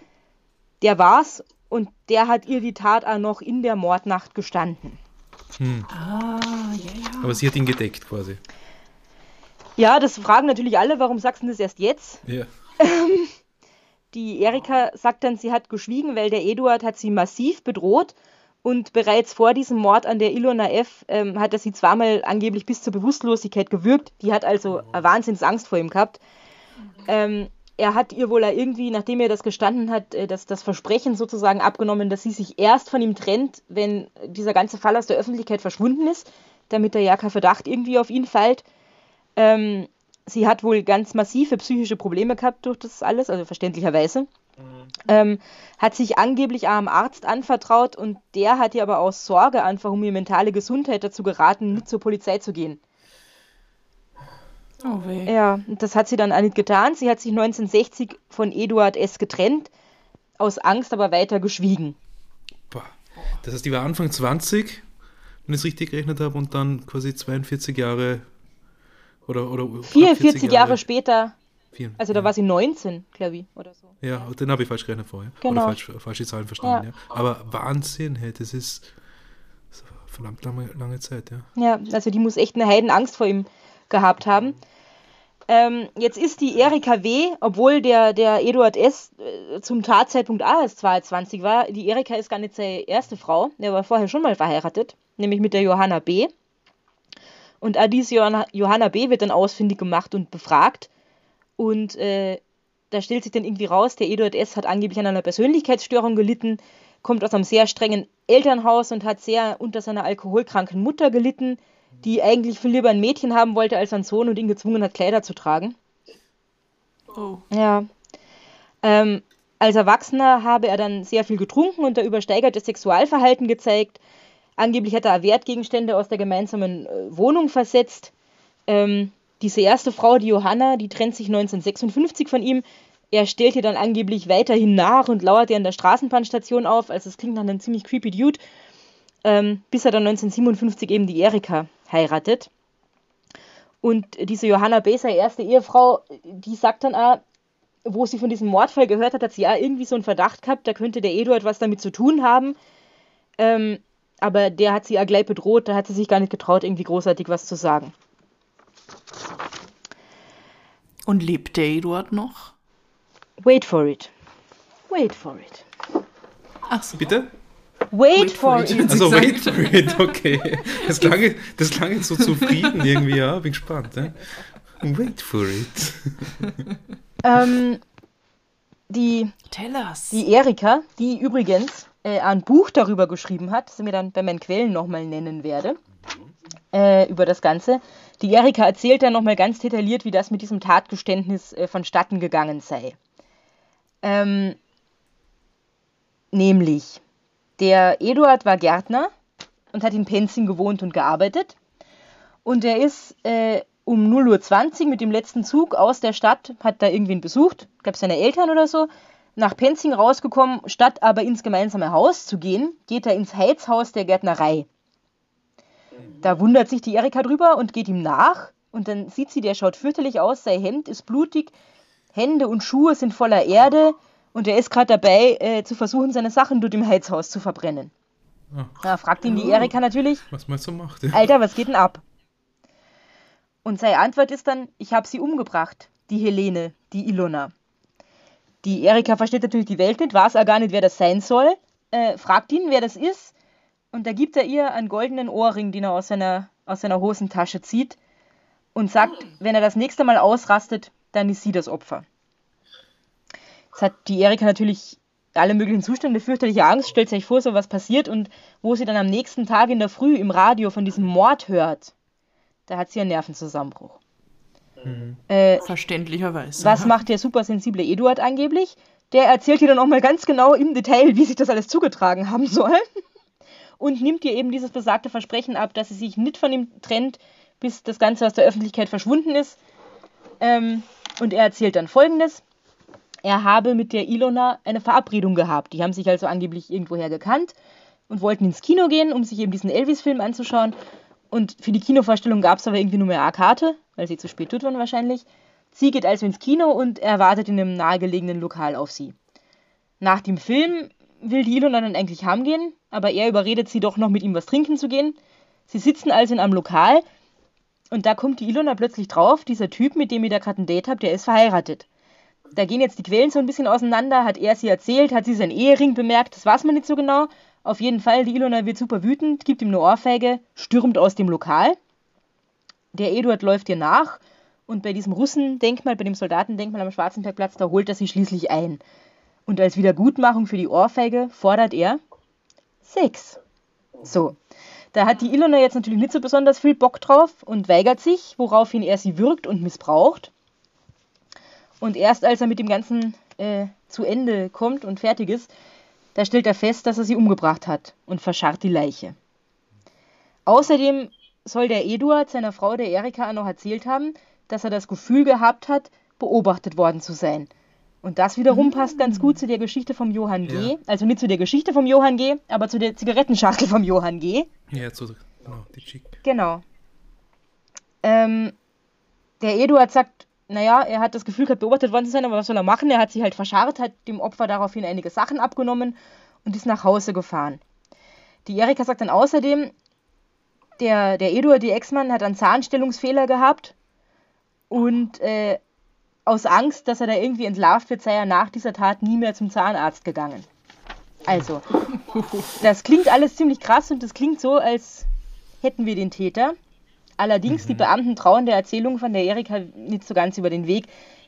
der war's und der hat ihr die Tat auch noch in der Mordnacht gestanden. Ah, ja, ja. aber sie hat ihn gedeckt quasi. Ja, das fragen natürlich alle, warum sagst du das erst jetzt? Ja. Die Erika sagt dann, sie hat geschwiegen, weil der Eduard hat sie massiv bedroht und bereits vor diesem Mord an der Ilona F. Ähm, hat er sie zweimal angeblich bis zur Bewusstlosigkeit gewürgt. Die hat also eine Wahnsinnsangst vor ihm gehabt. Ähm, er hat ihr wohl irgendwie, nachdem er das gestanden hat, äh, das, das Versprechen sozusagen abgenommen, dass sie sich erst von ihm trennt, wenn dieser ganze Fall aus der Öffentlichkeit verschwunden ist, damit da ja kein Verdacht irgendwie auf ihn fällt. Ähm, sie hat wohl ganz massive psychische Probleme gehabt durch das alles, also verständlicherweise. Ähm, hat sich angeblich einem Arzt anvertraut und der hat ihr aber aus Sorge einfach um ihre mentale Gesundheit dazu geraten, nicht zur Polizei zu gehen. Oh weh. Ja, und das hat sie dann auch nicht getan. Sie hat sich 1960 von Eduard S. getrennt, aus Angst aber weiter geschwiegen. Boah. Das heißt, die war Anfang 20, wenn ich es richtig gerechnet habe, und dann quasi 42 Jahre oder, oder knapp 44 Jahre später, Vier- also da ja. war sie 19, glaube ich, oder so. Ja, den habe ich falsch gerechnet vorher. Genau. Oder falsch, falsche Zahlen verstanden, Ja. ja. Aber Wahnsinn, hey, das ist verdammt lange, lange Zeit, ja. Ja, also die muss echt eine Heidenangst vor ihm gehabt haben. Ähm, jetzt ist die Erika W., obwohl der, der Eduard S. äh, zum Tatzeitpunkt A erst 22 war, die Erika ist gar nicht seine erste Frau. Er war vorher schon mal verheiratet, nämlich mit der Johanna B. Und diese Johanna B. wird dann ausfindig gemacht und befragt. Und äh, da stellt sich dann irgendwie raus, der Eduard S. hat angeblich an einer Persönlichkeitsstörung gelitten, kommt aus einem sehr strengen Elternhaus und hat sehr unter seiner alkoholkranken Mutter gelitten, die eigentlich viel lieber ein Mädchen haben wollte als einen Sohn und ihn gezwungen hat, Kleider zu tragen. Oh. Ja. Ähm, als Erwachsener habe er dann sehr viel getrunken und da übersteigertes Sexualverhalten gezeigt. Angeblich hat er Wertgegenstände aus der gemeinsamen äh, Wohnung versetzt. Ähm, diese erste Frau, die Johanna, die trennt sich 1956 von ihm. Er stellt ihr dann angeblich weiterhin nach und lauert ihr an der Straßenbahnstation auf. Also es klingt nach einem ziemlich creepy Dude. Ähm, bis er dann 1957 eben die Erika heiratet. Und diese Johanna Beser, erste Ehefrau, die sagt dann auch, wo sie von diesem Mordfall gehört hat, hat sie ja irgendwie so einen Verdacht gehabt, da könnte der Eduard was damit zu tun haben. Ähm, aber der hat sie ja gleich bedroht, da hat sie sich gar nicht getraut, irgendwie großartig was zu sagen. Und lebt der Eduard noch? Wait for it. Wait for it. Ach so. Bitte? Wait, Wait for, for it. it. Also wait for it, okay. Das klang, das klang jetzt so zufrieden irgendwie, ja, bin gespannt. Ja? Wait for it. Ähm, die, Tell us. die Erika, die übrigens äh, ein Buch darüber geschrieben hat, das ich mir dann bei meinen Quellen nochmal nennen werde, äh, über das Ganze. Die Erika erzählt dann nochmal ganz detailliert, wie das mit diesem Tatgeständnis äh, vonstatten gegangen sei. Ähm, nämlich, der Eduard war Gärtner und hat in Penzing gewohnt und gearbeitet. Und er ist äh, um 0.20 Uhr mit dem letzten Zug aus der Stadt, hat da irgendwen besucht, gab seine Eltern oder so, nach Penzing rausgekommen, statt aber ins gemeinsame Haus zu gehen, geht er ins Heizhaus der Gärtnerei. Da wundert sich die Erika drüber und geht ihm nach. Und dann sieht sie, der schaut fürchterlich aus, sein Hemd ist blutig, Hände und Schuhe sind voller Erde und er ist gerade dabei, äh, zu versuchen, seine Sachen dort im Heizhaus zu verbrennen. Ah. Da fragt ihn die Erika natürlich, Was man so macht. Ja. Alter, was geht denn ab? Und seine Antwort ist dann, ich habe sie umgebracht, die Helene, die Ilona. Die Erika versteht natürlich die Welt nicht, weiß auch gar nicht, wer das sein soll, äh, fragt ihn, wer das ist, und da gibt er ihr einen goldenen Ohrring, den er aus seiner, aus seiner Hosentasche zieht und sagt, wenn er das nächste Mal ausrastet, dann ist sie das Opfer. Jetzt hat die Erika natürlich alle möglichen Zustände, fürchterliche Angst, stellt sich vor, so was passiert und wo sie dann am nächsten Tag in der Früh im Radio von diesem Mord hört, da hat sie einen Nervenzusammenbruch. Äh, Verständlicherweise. was macht der supersensible Eduard angeblich? Der erzählt ihr dann auch mal ganz genau im Detail, wie sich das alles zugetragen haben soll. Und nimmt ihr eben dieses besagte Versprechen ab, dass sie sich nicht von ihm trennt, bis das Ganze aus der Öffentlichkeit verschwunden ist. Ähm, und er erzählt dann folgendes. Er habe mit der Ilona eine Verabredung gehabt. Die haben sich also angeblich irgendwoher gekannt und wollten ins Kino gehen, um sich eben diesen Elvis-Film anzuschauen. Und für die Kinovorstellung gab es aber irgendwie nur mehr eine Karte, weil sie zu spät tut waren wahrscheinlich. Sie geht also ins Kino und er wartet in einem nahegelegenen Lokal auf sie. Nach dem Film will die Ilona dann eigentlich heimgehen, aber er überredet sie doch noch mit ihm was trinken zu gehen. Sie sitzen also in einem Lokal und da kommt die Ilona plötzlich drauf, dieser Typ, mit dem ihr da gerade ein Date habt, der ist verheiratet. Da gehen jetzt die Quellen so ein bisschen auseinander, hat er sie erzählt, hat sie seinen Ehering bemerkt, das weiß man nicht so genau. Auf jeden Fall, die Ilona wird super wütend, gibt ihm eine Ohrfeige, stürmt aus dem Lokal. Der Eduard läuft ihr nach und bei diesem Russendenkmal, bei dem Soldatendenkmal am Schwarzenbergplatz, da holt er sie schließlich ein. Und als Wiedergutmachung für die Ohrfeige fordert er Sex. So. Da hat die Ilona jetzt natürlich nicht so besonders viel Bock drauf und weigert sich, woraufhin er sie würgt und missbraucht. Und erst als er mit dem Ganzen äh, zu Ende kommt und fertig ist, da stellt er fest, dass er sie umgebracht hat und verscharrt die Leiche. Außerdem soll der Eduard seiner Frau, der Erika, noch erzählt haben, dass er das Gefühl gehabt hat, beobachtet worden zu sein. Und das wiederum passt ganz gut zu der Geschichte vom Johann G. Ja. Also nicht zu der Geschichte vom Johann G., aber zu der Zigarettenschachtel vom Johann G. Ja, so, genau, die Chick. Genau. Ähm, der Eduard sagt, naja, er hat das Gefühl gehabt, beobachtet worden zu sein, aber was soll er machen? Er hat sich halt verscharrt, hat dem Opfer daraufhin einige Sachen abgenommen und ist nach Hause gefahren. Die Erika sagt dann außerdem, der, der Eduard, die Ex-Mann, hat einen Zahnstellungsfehler gehabt und äh, aus Angst, dass er da irgendwie entlarvt wird, sei er nach dieser Tat nie mehr zum Zahnarzt gegangen. Also, <laughs> das klingt alles ziemlich krass und das klingt so, als hätten wir den Täter. Allerdings, die Beamten trauen der Erzählung von der Erika nicht so ganz über den Weg.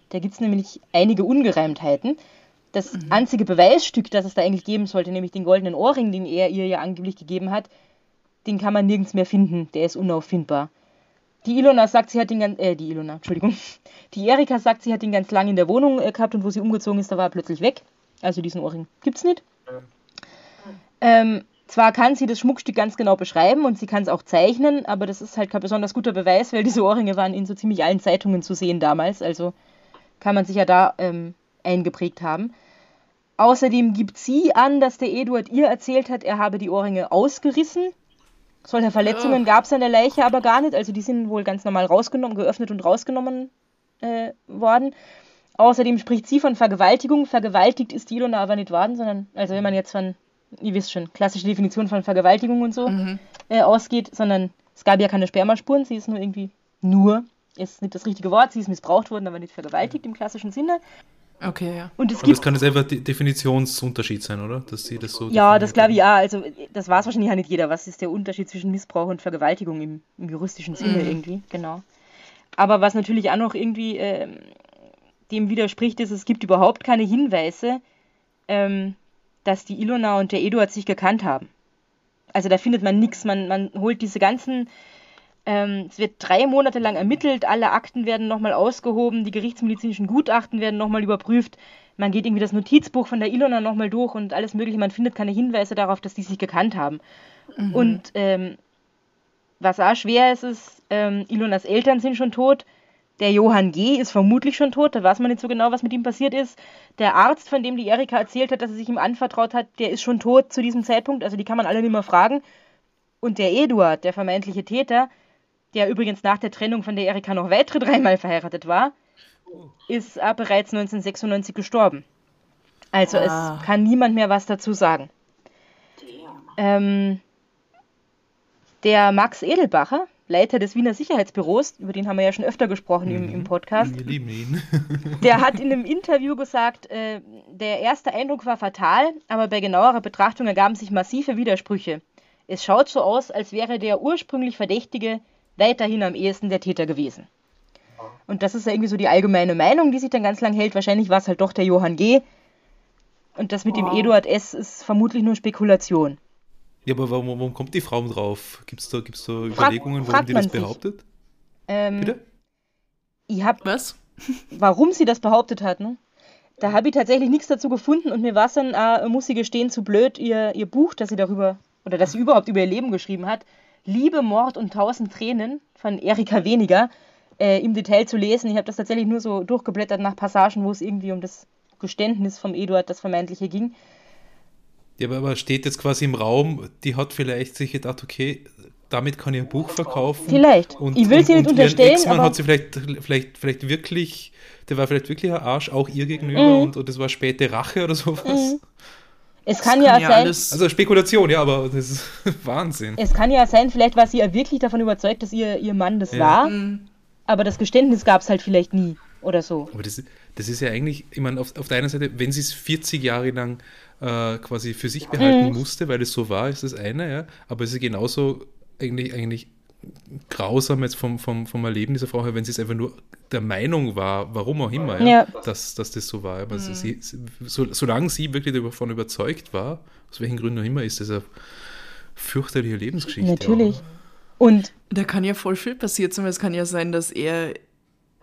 Da gibt es nämlich einige Ungereimtheiten. Das einzige Beweisstück, das es da eigentlich geben sollte, nämlich den goldenen Ohrring, den er ihr ja angeblich gegeben hat, den kann man nirgends mehr finden. Der ist unauffindbar. Die Ilona sagt, sie hat den ganz, äh, die Ilona, Entschuldigung. Die Erika sagt, sie hat ihn ganz lange in der Wohnung äh, gehabt und wo sie umgezogen ist, da war er plötzlich weg. Also diesen Ohrring gibt's nicht. Ähm, zwar kann sie das Schmuckstück ganz genau beschreiben und sie kann es auch zeichnen, aber das ist halt kein besonders guter Beweis, weil diese Ohrringe waren in so ziemlich allen Zeitungen zu sehen damals. Also kann man sich ja da ähm, eingeprägt haben. Außerdem gibt sie an, dass der Eduard ihr erzählt hat, er habe die Ohrringe ausgerissen. Solche Verletzungen gab es an der Leiche aber gar nicht. Also die sind wohl ganz normal rausgenommen, geöffnet und rausgenommen äh, worden. Außerdem spricht sie von Vergewaltigung. Vergewaltigt ist die Ilona aber nicht worden, sondern, also wenn man jetzt von ihr wisst schon, klassische Definition von Vergewaltigung und so äh, ausgeht, sondern es gab ja keine Spermaspuren, sie ist nur irgendwie nur, ist nicht das richtige Wort, sie ist missbraucht worden, aber nicht vergewaltigt im klassischen Sinne. Okay, ja. Und es Aber gibt das kann jetzt einfach die Definitionsunterschied sein, oder? Dass sie das so Ja, das glaube ich ja. Also das weiß wahrscheinlich auch nicht jeder. Was ist der Unterschied zwischen Missbrauch und Vergewaltigung im, im juristischen Sinne irgendwie? Genau. Aber was natürlich auch noch irgendwie ähm, dem widerspricht, ist, es gibt überhaupt keine Hinweise, ähm, dass die Ilona und der Eduard sich gekannt haben. Also da findet man nichts. Man, man holt diese ganzen. Ähm, es wird drei Monate lang ermittelt, alle Akten werden nochmal ausgehoben, die gerichtsmedizinischen Gutachten werden nochmal überprüft. Man geht irgendwie das Notizbuch von der Ilona nochmal durch und alles Mögliche. Man findet keine Hinweise darauf, dass die sich gekannt haben. Und ähm, was auch schwer ist, ist, ähm, Ilonas Eltern sind schon tot. Der Johann G. ist vermutlich schon tot, da weiß man nicht so genau, was mit ihm passiert ist. Der Arzt, von dem die Erika erzählt hat, dass er sich ihm anvertraut hat, der ist schon tot zu diesem Zeitpunkt, also die kann man alle nicht mehr fragen. Und der Eduard, der vermeintliche Täter, der übrigens nach der Trennung von der Erika noch weitere dreimal verheiratet war, ist äh, bereits 1996 gestorben. Also Ah. es kann niemand mehr was dazu sagen. Ähm, der Max Edelbacher, Leiter des Wiener Sicherheitsbüros, über den haben wir ja schon öfter gesprochen im, im Podcast, Wir lieben ihn. <laughs> der hat in einem Interview gesagt, äh, der erste Eindruck war fatal, aber bei genauerer Betrachtung ergaben sich massive Widersprüche. Es schaut so aus, als wäre der ursprünglich Verdächtige weiterhin am ehesten der Täter gewesen. Und das ist ja irgendwie so die allgemeine Meinung, die sich dann ganz lang hält. Wahrscheinlich war es halt doch der Johann G. Und das mit dem. Eduard S. ist vermutlich nur Spekulation. Ja, aber warum, warum kommt die Frau drauf? Gibt es da, gibt's da Frag- Überlegungen, warum die das man sich. behauptet? Ähm, Bitte? ich hab, Was? <laughs> warum sie das behauptet hat, ne? Da habe ich tatsächlich nichts dazu gefunden und mir war es dann, äh, muss sie gestehen, zu blöd, ihr, ihr Buch, das sie darüber, oder das sie überhaupt über ihr Leben geschrieben hat, Liebe, Mord und tausend Tränen von Erika Weniger, äh, im Detail zu lesen. Ich habe das tatsächlich nur so durchgeblättert nach Passagen, wo es irgendwie um das Geständnis vom Eduard, das vermeintliche, ging. Ja, aber, steht jetzt quasi im Raum, die hat vielleicht sich gedacht, okay, damit kann ich ein Buch verkaufen. Vielleicht. Ich will sie nicht unterstellen, aber- hat sie vielleicht, vielleicht, vielleicht wirklich, der war vielleicht wirklich ein Arsch, auch ihr gegenüber Mhm. und, und das war späte Rache oder sowas. Es kann, kann ja sein, Also Spekulation, ja, aber das ist <laughs> Wahnsinn. es kann ja sein, vielleicht war sie ja wirklich davon überzeugt, dass ihr, ihr Mann das Ja. war, Mhm. aber das Geständnis gab es halt vielleicht nie oder so. Aber das, das ist ja eigentlich, ich meine, auf, auf der einen Seite, wenn sie es 40 Jahre lang äh, quasi für sich behalten Mhm. musste, weil es so war, ist das eine, ja. Aber es ist genauso eigentlich, eigentlich grausam jetzt vom, vom, vom Erleben dieser Frau her, wenn sie es einfach nur der Meinung war, warum auch immer, ja, Ja. Dass, dass das so war. Aber sie, sie, so, solange sie wirklich davon überzeugt war, aus welchen Gründen auch immer, ist das eine fürchterliche Lebensgeschichte. Natürlich. Und Da kann ja voll viel passiert sein, weil es kann ja sein, dass er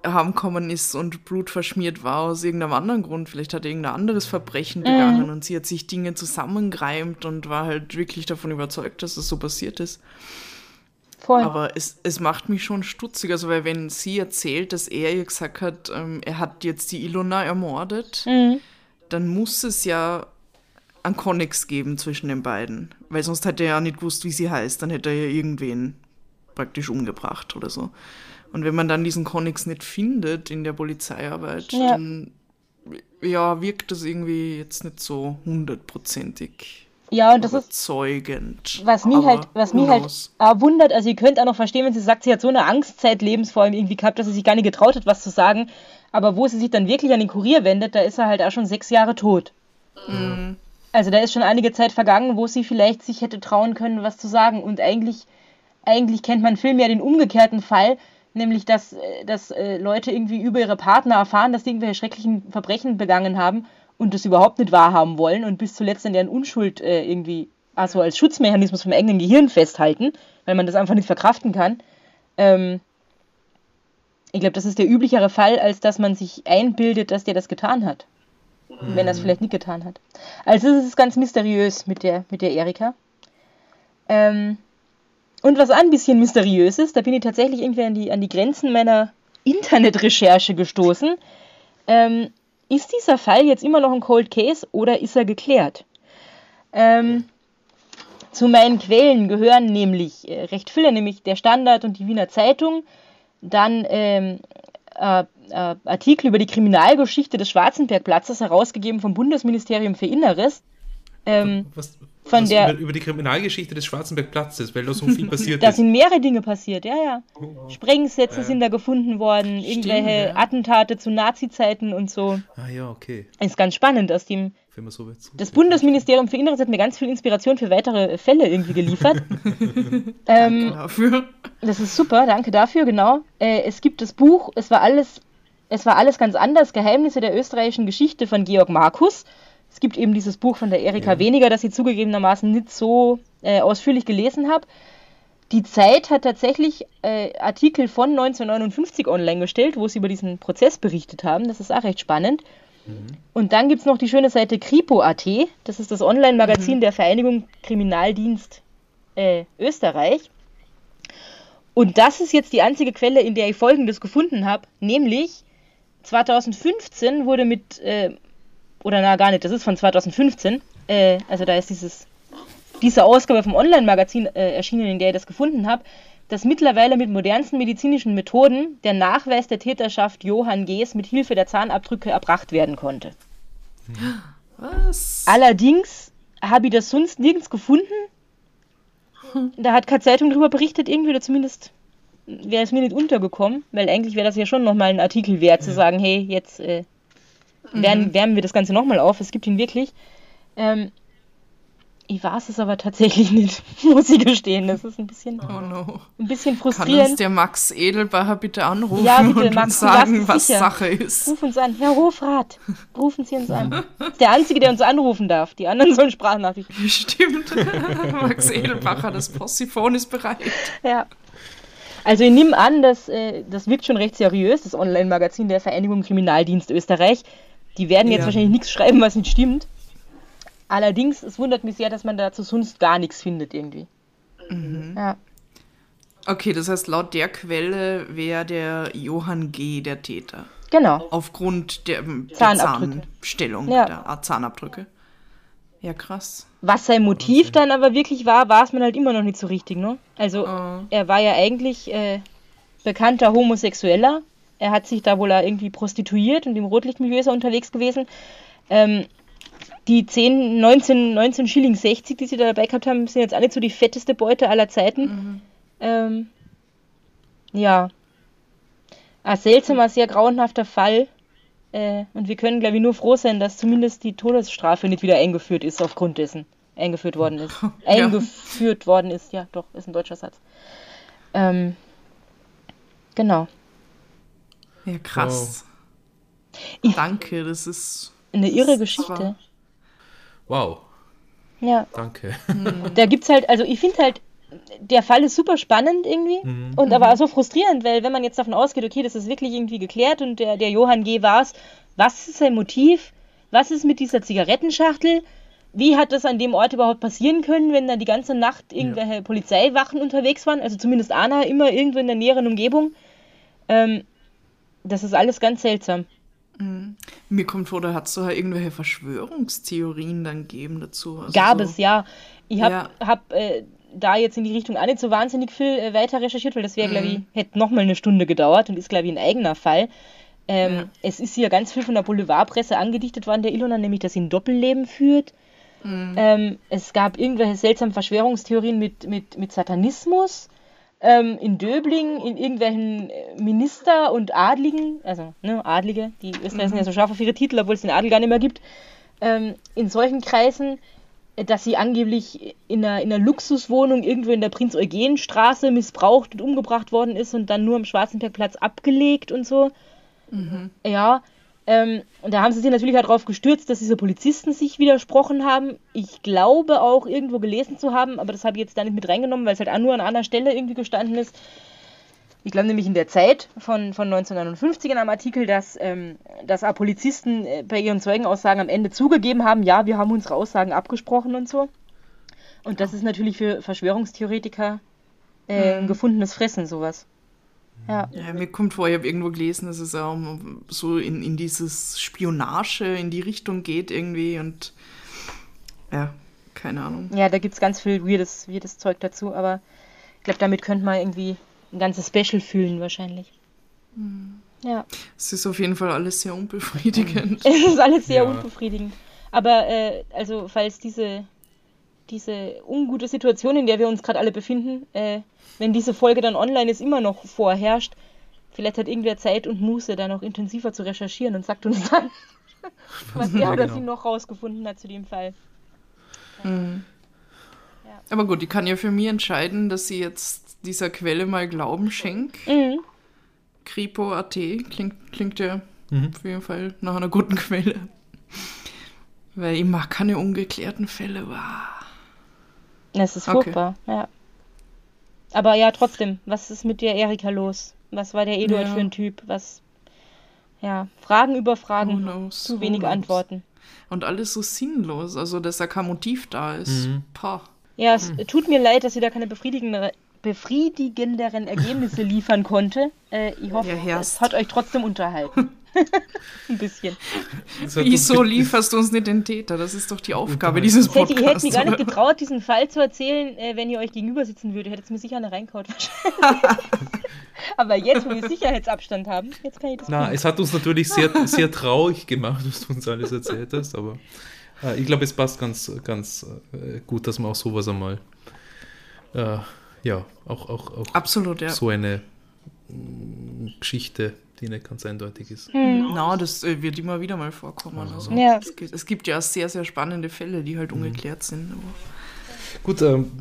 heimgekommen ist und blutverschmiert war aus irgendeinem anderen Grund. Vielleicht hat er irgendein anderes Verbrechen begangen und sie hat sich Dinge zusammengereimt und war halt wirklich davon überzeugt, dass es so passiert ist. Voll. Aber es, es macht mich schon stutzig, also weil wenn sie erzählt, dass er ihr gesagt hat, ähm, er hat jetzt die Ilona ermordet, Mhm. dann muss es ja einen Konnex geben zwischen den beiden. Weil sonst hätte er ja nicht gewusst, wie sie heißt. Dann hätte er ja irgendwen praktisch umgebracht oder so. Und wenn man dann diesen Konnex nicht findet in der Polizeiarbeit, Ja. dann ja, wirkt das irgendwie jetzt nicht so hundertprozentig Ja, und das ist, überzeugend. was mich halt, was mich halt auch wundert, also ihr könnt auch noch verstehen, wenn sie sagt, sie hat so eine Angstzeit vor ihm irgendwie gehabt, dass sie sich gar nicht getraut hat, was zu sagen. Aber wo sie sich dann wirklich an den Kurier wendet, da ist er halt auch schon sechs Jahre tot. Also da ist schon einige Zeit vergangen, wo sie vielleicht sich hätte trauen können, was zu sagen. Und eigentlich, eigentlich kennt man viel mehr den umgekehrten Fall, nämlich dass, äh, dass äh, Leute irgendwie über ihre Partner erfahren, dass die irgendwelche schrecklichen Verbrechen begangen haben und das überhaupt nicht wahrhaben wollen und bis zuletzt an deren Unschuld äh, irgendwie also als Schutzmechanismus vom eigenen Gehirn festhalten, weil man das einfach nicht verkraften kann. Ähm, ich glaube, das ist der üblichere Fall, als dass man sich einbildet, dass der das getan hat. Wenn er es vielleicht nicht getan hat. Also es ist ganz mysteriös mit der, mit der Erika. Ähm, und was ein bisschen mysteriös ist, da bin ich tatsächlich irgendwie an die, an die Grenzen meiner Internetrecherche gestoßen. Ähm, ist dieser Fall jetzt immer noch ein Cold Case oder ist er geklärt? Ähm, zu meinen Quellen gehören nämlich äh, recht viele, nämlich der Standard und die Wiener Zeitung, dann ähm, äh, äh, Artikel über die Kriminalgeschichte des Schwarzenbergplatzes, herausgegeben vom Bundesministerium für Inneres, ähm, Was, von der, über, über die Kriminalgeschichte des Schwarzenbergplatzes, weil da so viel <laughs> passiert da ist. sind mehrere Dinge passiert, ja, ja. Sprengsätze Ja. sind da gefunden worden, irgendwelche ja. Attentate zu Nazi-Zeiten und so. Ah ja, okay. Ist ganz spannend aus dem Wenn man so weit zurück- Das Bundesministerium für Inneres hat mir ganz viel Inspiration für weitere Fälle irgendwie geliefert. <laughs> <laughs> ähm, Dafür. das ist super, danke dafür, genau. Äh, es gibt das Buch, es war alles, es war alles ganz anders, Geheimnisse der österreichischen Geschichte von Georg Markus. Es gibt eben dieses Buch von der Erika Ja. Weniger, das ich zugegebenermaßen nicht so äh, ausführlich gelesen habe. Die Zeit hat tatsächlich äh, Artikel von 1959 online gestellt, wo sie über diesen Prozess berichtet haben. Das ist auch recht spannend. Und dann gibt es noch die schöne Seite kripo.at. Das ist das Online-Magazin der Vereinigung Kriminaldienst äh, Österreich. Und das ist jetzt die einzige Quelle, in der ich Folgendes gefunden habe, nämlich 2015 wurde mit, äh, oder na gar nicht, das ist von 2015, äh, also da ist dieses, diese Ausgabe vom Online-Magazin äh, erschienen, in der ich das gefunden habe, dass mittlerweile mit modernsten medizinischen Methoden der Nachweis der Täterschaft Johann Gees mit Hilfe der Zahnabdrücke erbracht werden konnte. Was? Allerdings habe ich das sonst nirgends gefunden. Da hat keine Zeitung darüber berichtet, irgendwie, oder zumindest wäre es mir nicht untergekommen, weil eigentlich wäre das ja schon nochmal ein Artikel wert, zu sagen, hey, jetzt äh, wärmen, wärmen wir das Ganze nochmal auf. Es gibt ihn wirklich. Ähm, ich weiß es aber tatsächlich <laughs> nicht, muss ich gestehen. Das ist ein bisschen, Oh no. ein bisschen Kann uns frustrierend. der Max Edelbacher bitte anrufen Ja, bitte, und Max, uns sagen, was sicher. Sache ist? Ruf uns an. Herr Hofrat, rufen Sie uns an. Ist <laughs> der Einzige, der uns anrufen darf. Die anderen sollen Sprachnachrichten. Stimmt. <laughs> Max Edelbacher, das Possiphone ist bereit. Ja. Also ich nehme an, dass äh, das wirkt schon recht seriös, das Online-Magazin der Vereinigung Kriminaldienst Österreich. Die werden jetzt Ja. wahrscheinlich nichts schreiben, was nicht stimmt. Allerdings, es wundert mich sehr, dass man dazu sonst gar nichts findet irgendwie. Ja. Okay, das heißt, laut der Quelle wäre der Johann G. der Täter. Genau. Aufgrund der, der Zahnabdrücke. Zahnstellung Ja. der ah, Zahnabdrücke. Ja, krass. Was sein Motiv dann aber wirklich war, weiß man halt immer noch nicht so richtig, ne? Also, Äh. er war ja eigentlich äh, bekannter Homosexueller. Er hat sich da wohl irgendwie prostituiert und im Rotlichtmilieu ist er unterwegs gewesen. Ähm, die 10, 19, 19 Schilling 60, die sie da dabei gehabt haben, sind jetzt nicht so die fetteste Beute aller Zeiten. Ähm, ja. Ein seltsamer, sehr grauenhafter Fall. Äh, und wir können, glaube ich, nur froh sein, dass zumindest die Todesstrafe nicht wieder eingeführt ist aufgrund dessen. Eingeführt worden ist. <laughs> Ja. Eingeführt worden ist, ja, doch, ist ein deutscher Satz. Ähm, genau. Ja, krass. Ich- Danke, das ist. Eine irre Geschichte. war- Wow, Ja. danke. Da gibt's halt, also ich finde halt, der Fall ist super spannend irgendwie Mhm. und aber auch so frustrierend, weil wenn man jetzt davon ausgeht, okay, das ist wirklich irgendwie geklärt und der, der Johann G. war's, was ist sein Motiv? Was ist mit dieser Zigarettenschachtel? Wie hat das an dem Ort überhaupt passieren können, wenn da die ganze Nacht irgendwelche Polizeiwachen unterwegs waren? Also zumindest Anna immer irgendwo in der näheren Umgebung. Ähm, das ist alles ganz seltsam. Mir kommt vor, da hat es so irgendwelche Verschwörungstheorien dann gegeben dazu. Also Gab so, es, ja. Ich habe Ja. hab, äh, da jetzt in die Richtung auch nicht so wahnsinnig viel äh, weiter recherchiert, weil das wäre, glaube ich, hätte nochmal eine Stunde gedauert und ist, glaube ich, ein eigener Fall. Ähm, Ja. Es ist hier ganz viel von der Boulevardpresse angedichtet worden, der Ilona, nämlich, dass sie ein Doppelleben führt. Ähm, es gab irgendwelche seltsamen Verschwörungstheorien mit, mit, mit Satanismus. Ähm, in Döbling, in irgendwelchen äh, Minister und Adligen, also ne, Adlige, die Österreicher sind ja so scharf auf ihre Titel, obwohl es den Adel gar nicht mehr gibt, ähm, in solchen Kreisen, äh, dass sie angeblich in einer, in einer Luxuswohnung irgendwo in der Prinz-Eugen-Straße missbraucht und umgebracht worden ist und dann nur am Schwarzenbergplatz abgelegt und so. Ja, ähm, und da haben sie sich natürlich halt darauf gestürzt, dass diese Polizisten sich widersprochen haben. Ich glaube auch irgendwo gelesen zu haben, aber das habe ich jetzt da nicht mit reingenommen, weil es halt auch nur an einer Stelle irgendwie gestanden ist. Ich glaube nämlich in der Zeit von, von 1959 in einem Artikel, dass, ähm, dass auch Polizisten äh, bei ihren Zeugenaussagen am Ende zugegeben haben, ja, wir haben unsere Aussagen abgesprochen und so. Und das ist natürlich für Verschwörungstheoretiker äh, ein gefundenes Fressen, sowas. Ja. Ja, mir kommt vor, ich habe irgendwo gelesen, dass es auch um so in, in dieses Spionage in die Richtung geht irgendwie und ja, keine Ahnung. Ja, da gibt es ganz viel weirdes, weirdes Zeug dazu, aber ich glaube, damit könnte man irgendwie ein ganzes Special fühlen wahrscheinlich. Ja, Es ist auf jeden Fall alles sehr unbefriedigend. <laughs> es ist alles sehr Ja. unbefriedigend. Aber äh, also, falls diese, diese ungute Situation, in der wir uns gerade alle befinden, äh, wenn diese Folge dann online ist, immer noch vorherrscht. Vielleicht hat irgendwer Zeit und Muße, da noch intensiver zu recherchieren und sagt uns <laughs> dann, was er Ja, oder genau. sie noch rausgefunden hat zu dem Fall. Aber gut, die kann ja für mich entscheiden, dass sie jetzt dieser Quelle mal Glauben schenkt. Mhm. Kripo.at klingt, klingt ja Mhm. auf jeden Fall nach einer guten <laughs> Quelle. Weil ich mag keine ungeklärten Fälle. Wow. Es ist Okay. furchtbar, ja. Aber ja, trotzdem, was ist mit der Erika los? Was war der Eduard Ja. für ein Typ? Was, ja, Fragen über Who Fragen, knows, zu knows? Antworten. Und alles so sinnlos, also dass da kein Motiv da ist. Mhm. Pah. Ja, es tut mir leid, dass sie da keine befriedigendere, befriedigenderen Ergebnisse liefern konnte. Äh, ich hoffe, Ja, es hat euch trotzdem unterhalten. <laughs> <laughs> Ein bisschen. Wieso lieferst du uns nicht den Täter? Das ist doch die Aufgabe dieses Ich hätte, ihr hättet Podcasts. mir gar nicht getraut, diesen Fall zu erzählen, äh, wenn ihr euch gegenüber sitzen würdet. Hättet ihr mir sicher eine reinkaut. <laughs> Aber jetzt, wo wir Sicherheitsabstand haben, jetzt kann ich das Na, bringen. es hat uns natürlich sehr, sehr traurig gemacht, was du uns alles erzählt hast, aber äh, ich glaube, es passt ganz, ganz äh, gut, dass man auch sowas einmal, äh, ja, auch, auch, auch Absolut, ja. so eine mm, Geschichte, die nicht ganz eindeutig ist. Na, das äh, wird immer wieder mal vorkommen. Also, Ja. es, gibt, es gibt ja sehr, sehr spannende Fälle, die halt ungeklärt sind. Aber Gut, ähm,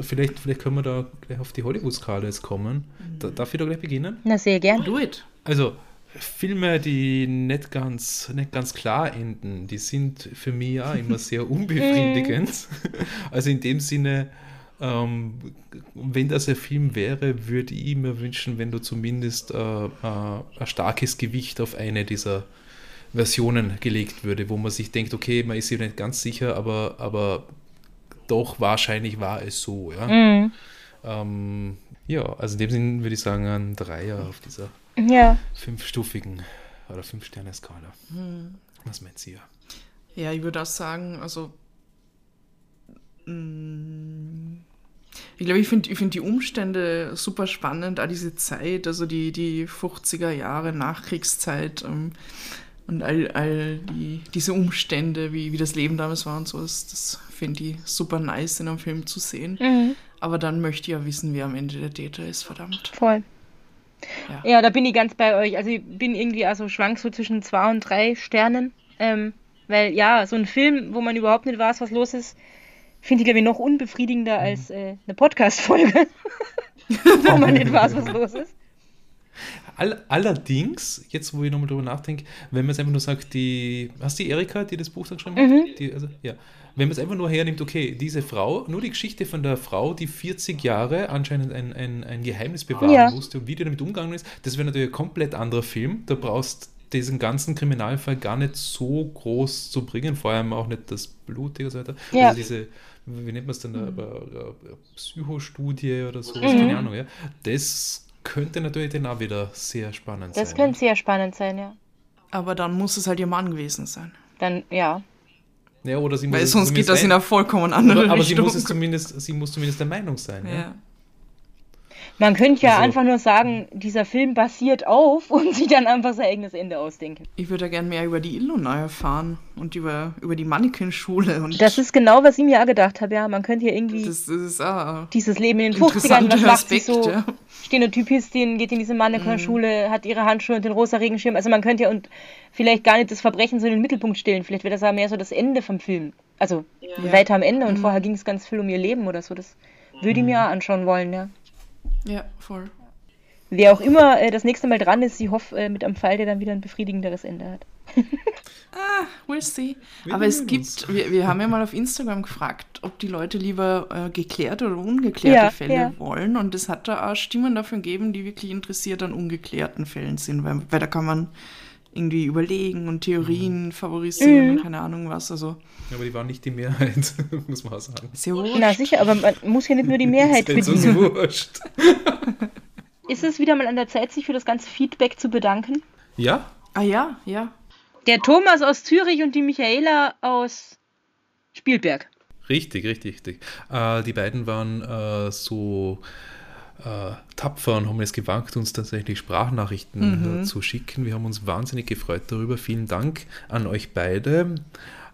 vielleicht, vielleicht können wir da gleich auf die Hollywood-Skala jetzt kommen. Da, darf ich da gleich beginnen? Na, sehr gern. do it. Also, Filme, die nicht ganz, nicht ganz klar enden, die sind für mich ja immer sehr <laughs> unbefriedigend. also in dem Sinne, ähm, wenn das ein Film wäre, würde ich mir wünschen, wenn du zumindest äh, äh, ein starkes Gewicht auf eine dieser Versionen gelegt würde, wo man sich denkt, okay, man ist sich nicht ganz sicher, aber, aber doch wahrscheinlich war es so. Ja, Mhm. ähm, ja also in dem Sinne würde ich sagen, ein Dreier auf dieser Ja. fünfstufigen oder fünf-Sterne-Skala. Was meint ihr? Ja, ich würde auch sagen, also. mm, Ich glaube, ich finde ich find die Umstände super spannend, auch diese Zeit, also die, die 50er Jahre Nachkriegszeit ähm, und all, all die, diese Umstände, wie, wie das Leben damals war und so, das, das finde ich super nice in einem Film zu sehen. Mhm. Aber dann möchte ich ja wissen, wer am Ende der Täter ist, verdammt. Voll. Ja. Ja, da bin ich ganz bei euch. Also ich bin irgendwie also schwank so zwischen zwei und drei Sternen. Ähm, weil ja, so ein Film, wo man überhaupt nicht weiß, was los ist, finde ich, glaube ich, noch unbefriedigender als äh, eine Podcast-Folge, <laughs> wo man nicht weiß, was los ist. All, allerdings, jetzt wo ich nochmal drüber nachdenke, wenn man es einfach nur sagt, die, hast du die Erika, die das Buch dann geschrieben hat? Die, also, ja. Wenn man es einfach nur hernimmt, okay, diese Frau, nur die Geschichte von der Frau, die 40 Jahre anscheinend ein, ein, ein Geheimnis bewahren Ja. musste und wie die damit umgegangen ist, das wäre natürlich ein komplett anderer Film. Da brauchst diesen ganzen Kriminalfall gar nicht so groß zu bringen, vor allem auch nicht das Blutige und so weiter. Ja. Also diese, wie nennt man es denn, eine Psychostudie oder sowas, keine Ahnung, ja. Das könnte natürlich dann auch wieder sehr spannend Das sein. könnte sehr spannend sein, ja. Aber dann muss es halt ihr Mann gewesen sein. Dann, ja. Ja, oder sie muss Weil sonst geht das in ein- eine vollkommen andere aber, aber sie Richtung. muss es zumindest, sie muss zumindest der Meinung sein. Ja. ja. Man könnte ja Also- einfach nur sagen, dieser Film basiert auf und sich dann einfach sein eigenes Ende ausdenken. Ich würde ja gern mehr über die Illinois erfahren und über, über die Mannequin-Schule. Und Das ist genau, was ich mir auch gedacht habe, ja. Man könnte hier irgendwie das, das ist auch dieses Leben in den ein 50ern, was macht sich so? Ja. Stenotypistin geht in diese Mannequin-Schule, hat ihre Handschuhe und den rosa Regenschirm. Also man könnte ja und vielleicht gar nicht das Verbrechen so in den Mittelpunkt stellen. Vielleicht wäre das aber mehr so das Ende vom Film. Also Ja. weiter am Ende und vorher ging es ganz viel um ihr Leben oder so. Das würde ich mir auch anschauen wollen, ja. Ja, voll. Wer auch immer äh, das nächste Mal dran ist, ich hoffe äh, mit einem Fall, der dann wieder ein befriedigenderes Ende hat. <laughs> We'll see. Wir Aber es gibt, wir, wir haben ja mal auf Instagram gefragt, ob die Leute lieber äh, geklärte oder ungeklärte Ja, Fälle ja. wollen. Und es hat da auch Stimmen dafür gegeben, die wirklich interessiert an ungeklärten Fällen sind. Weil, weil da kann man irgendwie überlegen und Theorien Mhm. favorisieren, keine Ahnung was. Also, Aber die waren nicht die Mehrheit, <laughs> muss man auch sagen. ist ja wurscht. Na sicher, aber man muss ja nicht nur die <laughs> Mehrheit Ist bedienen. wurscht. <laughs> Ist es wieder mal an der Zeit, sich für das ganze Feedback zu bedanken? Ja, Ah ja, ja. Der Thomas aus Zürich und die Michaela aus Spielberg. richtig, richtig, richtig. Äh, die beiden waren äh, so äh, tapfer und haben es gewagt, uns tatsächlich Sprachnachrichten äh, zu schicken. Wir haben uns wahnsinnig gefreut darüber. Vielen Dank an euch beide.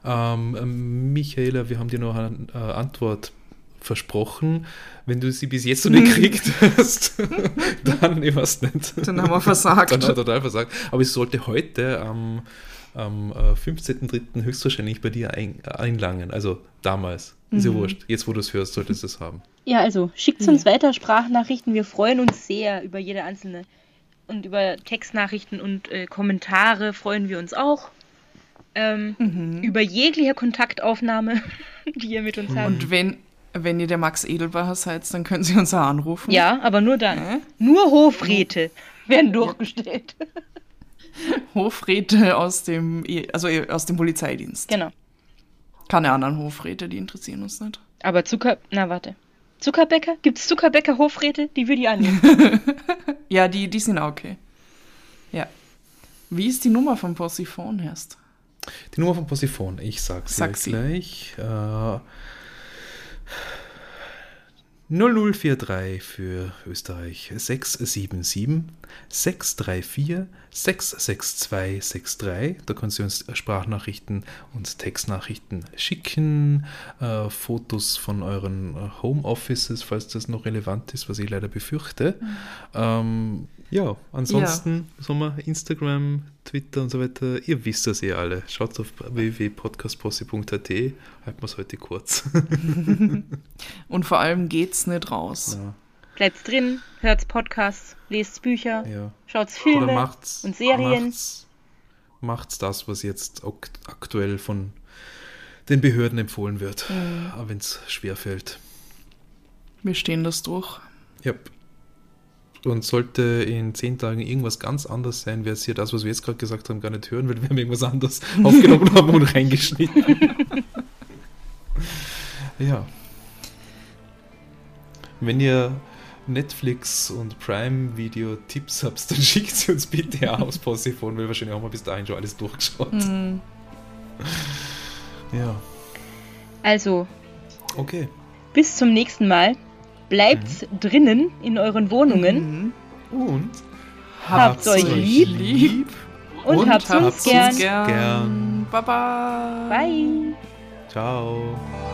Ähm, Michaela, wir haben dir noch eine äh, Antwort versprochen. Wenn du sie bis jetzt noch nicht gekriegt hast, <laughs> dann, ich weiß nicht. Dann haben wir versagt. dann haben wir total versagt. Aber es sollte heute am, am äh, 15.03. höchstwahrscheinlich bei dir ein, einlangen. Also damals. Ist ja wurscht. Jetzt, wo du es hörst, solltest du es haben. Ja, also schickt uns weiter Sprachnachrichten. Wir freuen uns sehr über jede einzelne. Und über Textnachrichten und äh, Kommentare freuen wir uns auch. Ähm, Mhm. Über jegliche Kontaktaufnahme, <laughs> die ihr mit uns habt. Und wenn, wenn ihr der Max Edelbacher seid, dann können Sie uns auch anrufen. Ja, aber nur dann. Hä? Nur Hofräte werden durchgestellt. <laughs> <laughs> Hofräte aus dem, E- also aus dem Polizeidienst. Genau. Keine anderen Hofräte, die interessieren uns nicht. Aber Zucker. Na, warte. Zuckerbäcker? Gibt es Zuckerbäcker Hofräte? Die würde ich annehmen. <laughs> Ja, die, die sind auch okay. Ja. Wie ist die Nummer vom Possiphon, Herst? Die Nummer von Posiphon, ich sag's Sag dir sie. gleich. Äh, 0043 für Österreich 677 634 662 63. Da können Sie uns Sprachnachrichten und Textnachrichten schicken, äh, Fotos von euren äh, Homeoffices, falls das noch relevant ist, was ich leider befürchte. Ähm, ja, ansonsten sagen wir Instagram, Twitter und so weiter. Ihr wisst das eh alle. Schaut auf www.podcastposse.at. Halten wir es heute kurz. <laughs> <laughs> Und vor allem geht's nicht raus. ja, Bleibt's drin, hört's Podcasts, lest Bücher, ja. schaut's Oder Filme macht's, und Serien. Macht's, macht's das, was jetzt ak aktuell von den Behörden empfohlen wird. Mhm. Auch wenn es schwerfällt. Wir stehen das durch. Ja. Und sollte in zehn Tagen irgendwas ganz anderes sein, werdet ihr das, was wir jetzt gerade gesagt haben, gar nicht hören, weil wir haben irgendwas anderes <laughs> aufgenommen haben und reingeschnitten. <laughs> ja. Wenn ihr Netflix und Prime-Video-Tipps habt, dann <laughs> schickt sie uns bitte auch aus Possiphone, weil wahrscheinlich haben wir bis dahin schon alles durchgeschaut. Mhm. Ja, Also, okay. bis zum nächsten Mal. Bleibt drinnen in euren Wohnungen Mhm. Und Habt's euch lieb. lieb. und, Und habt's uns habt's gern. uns gern. gern. Bye bye. Bye. ciao.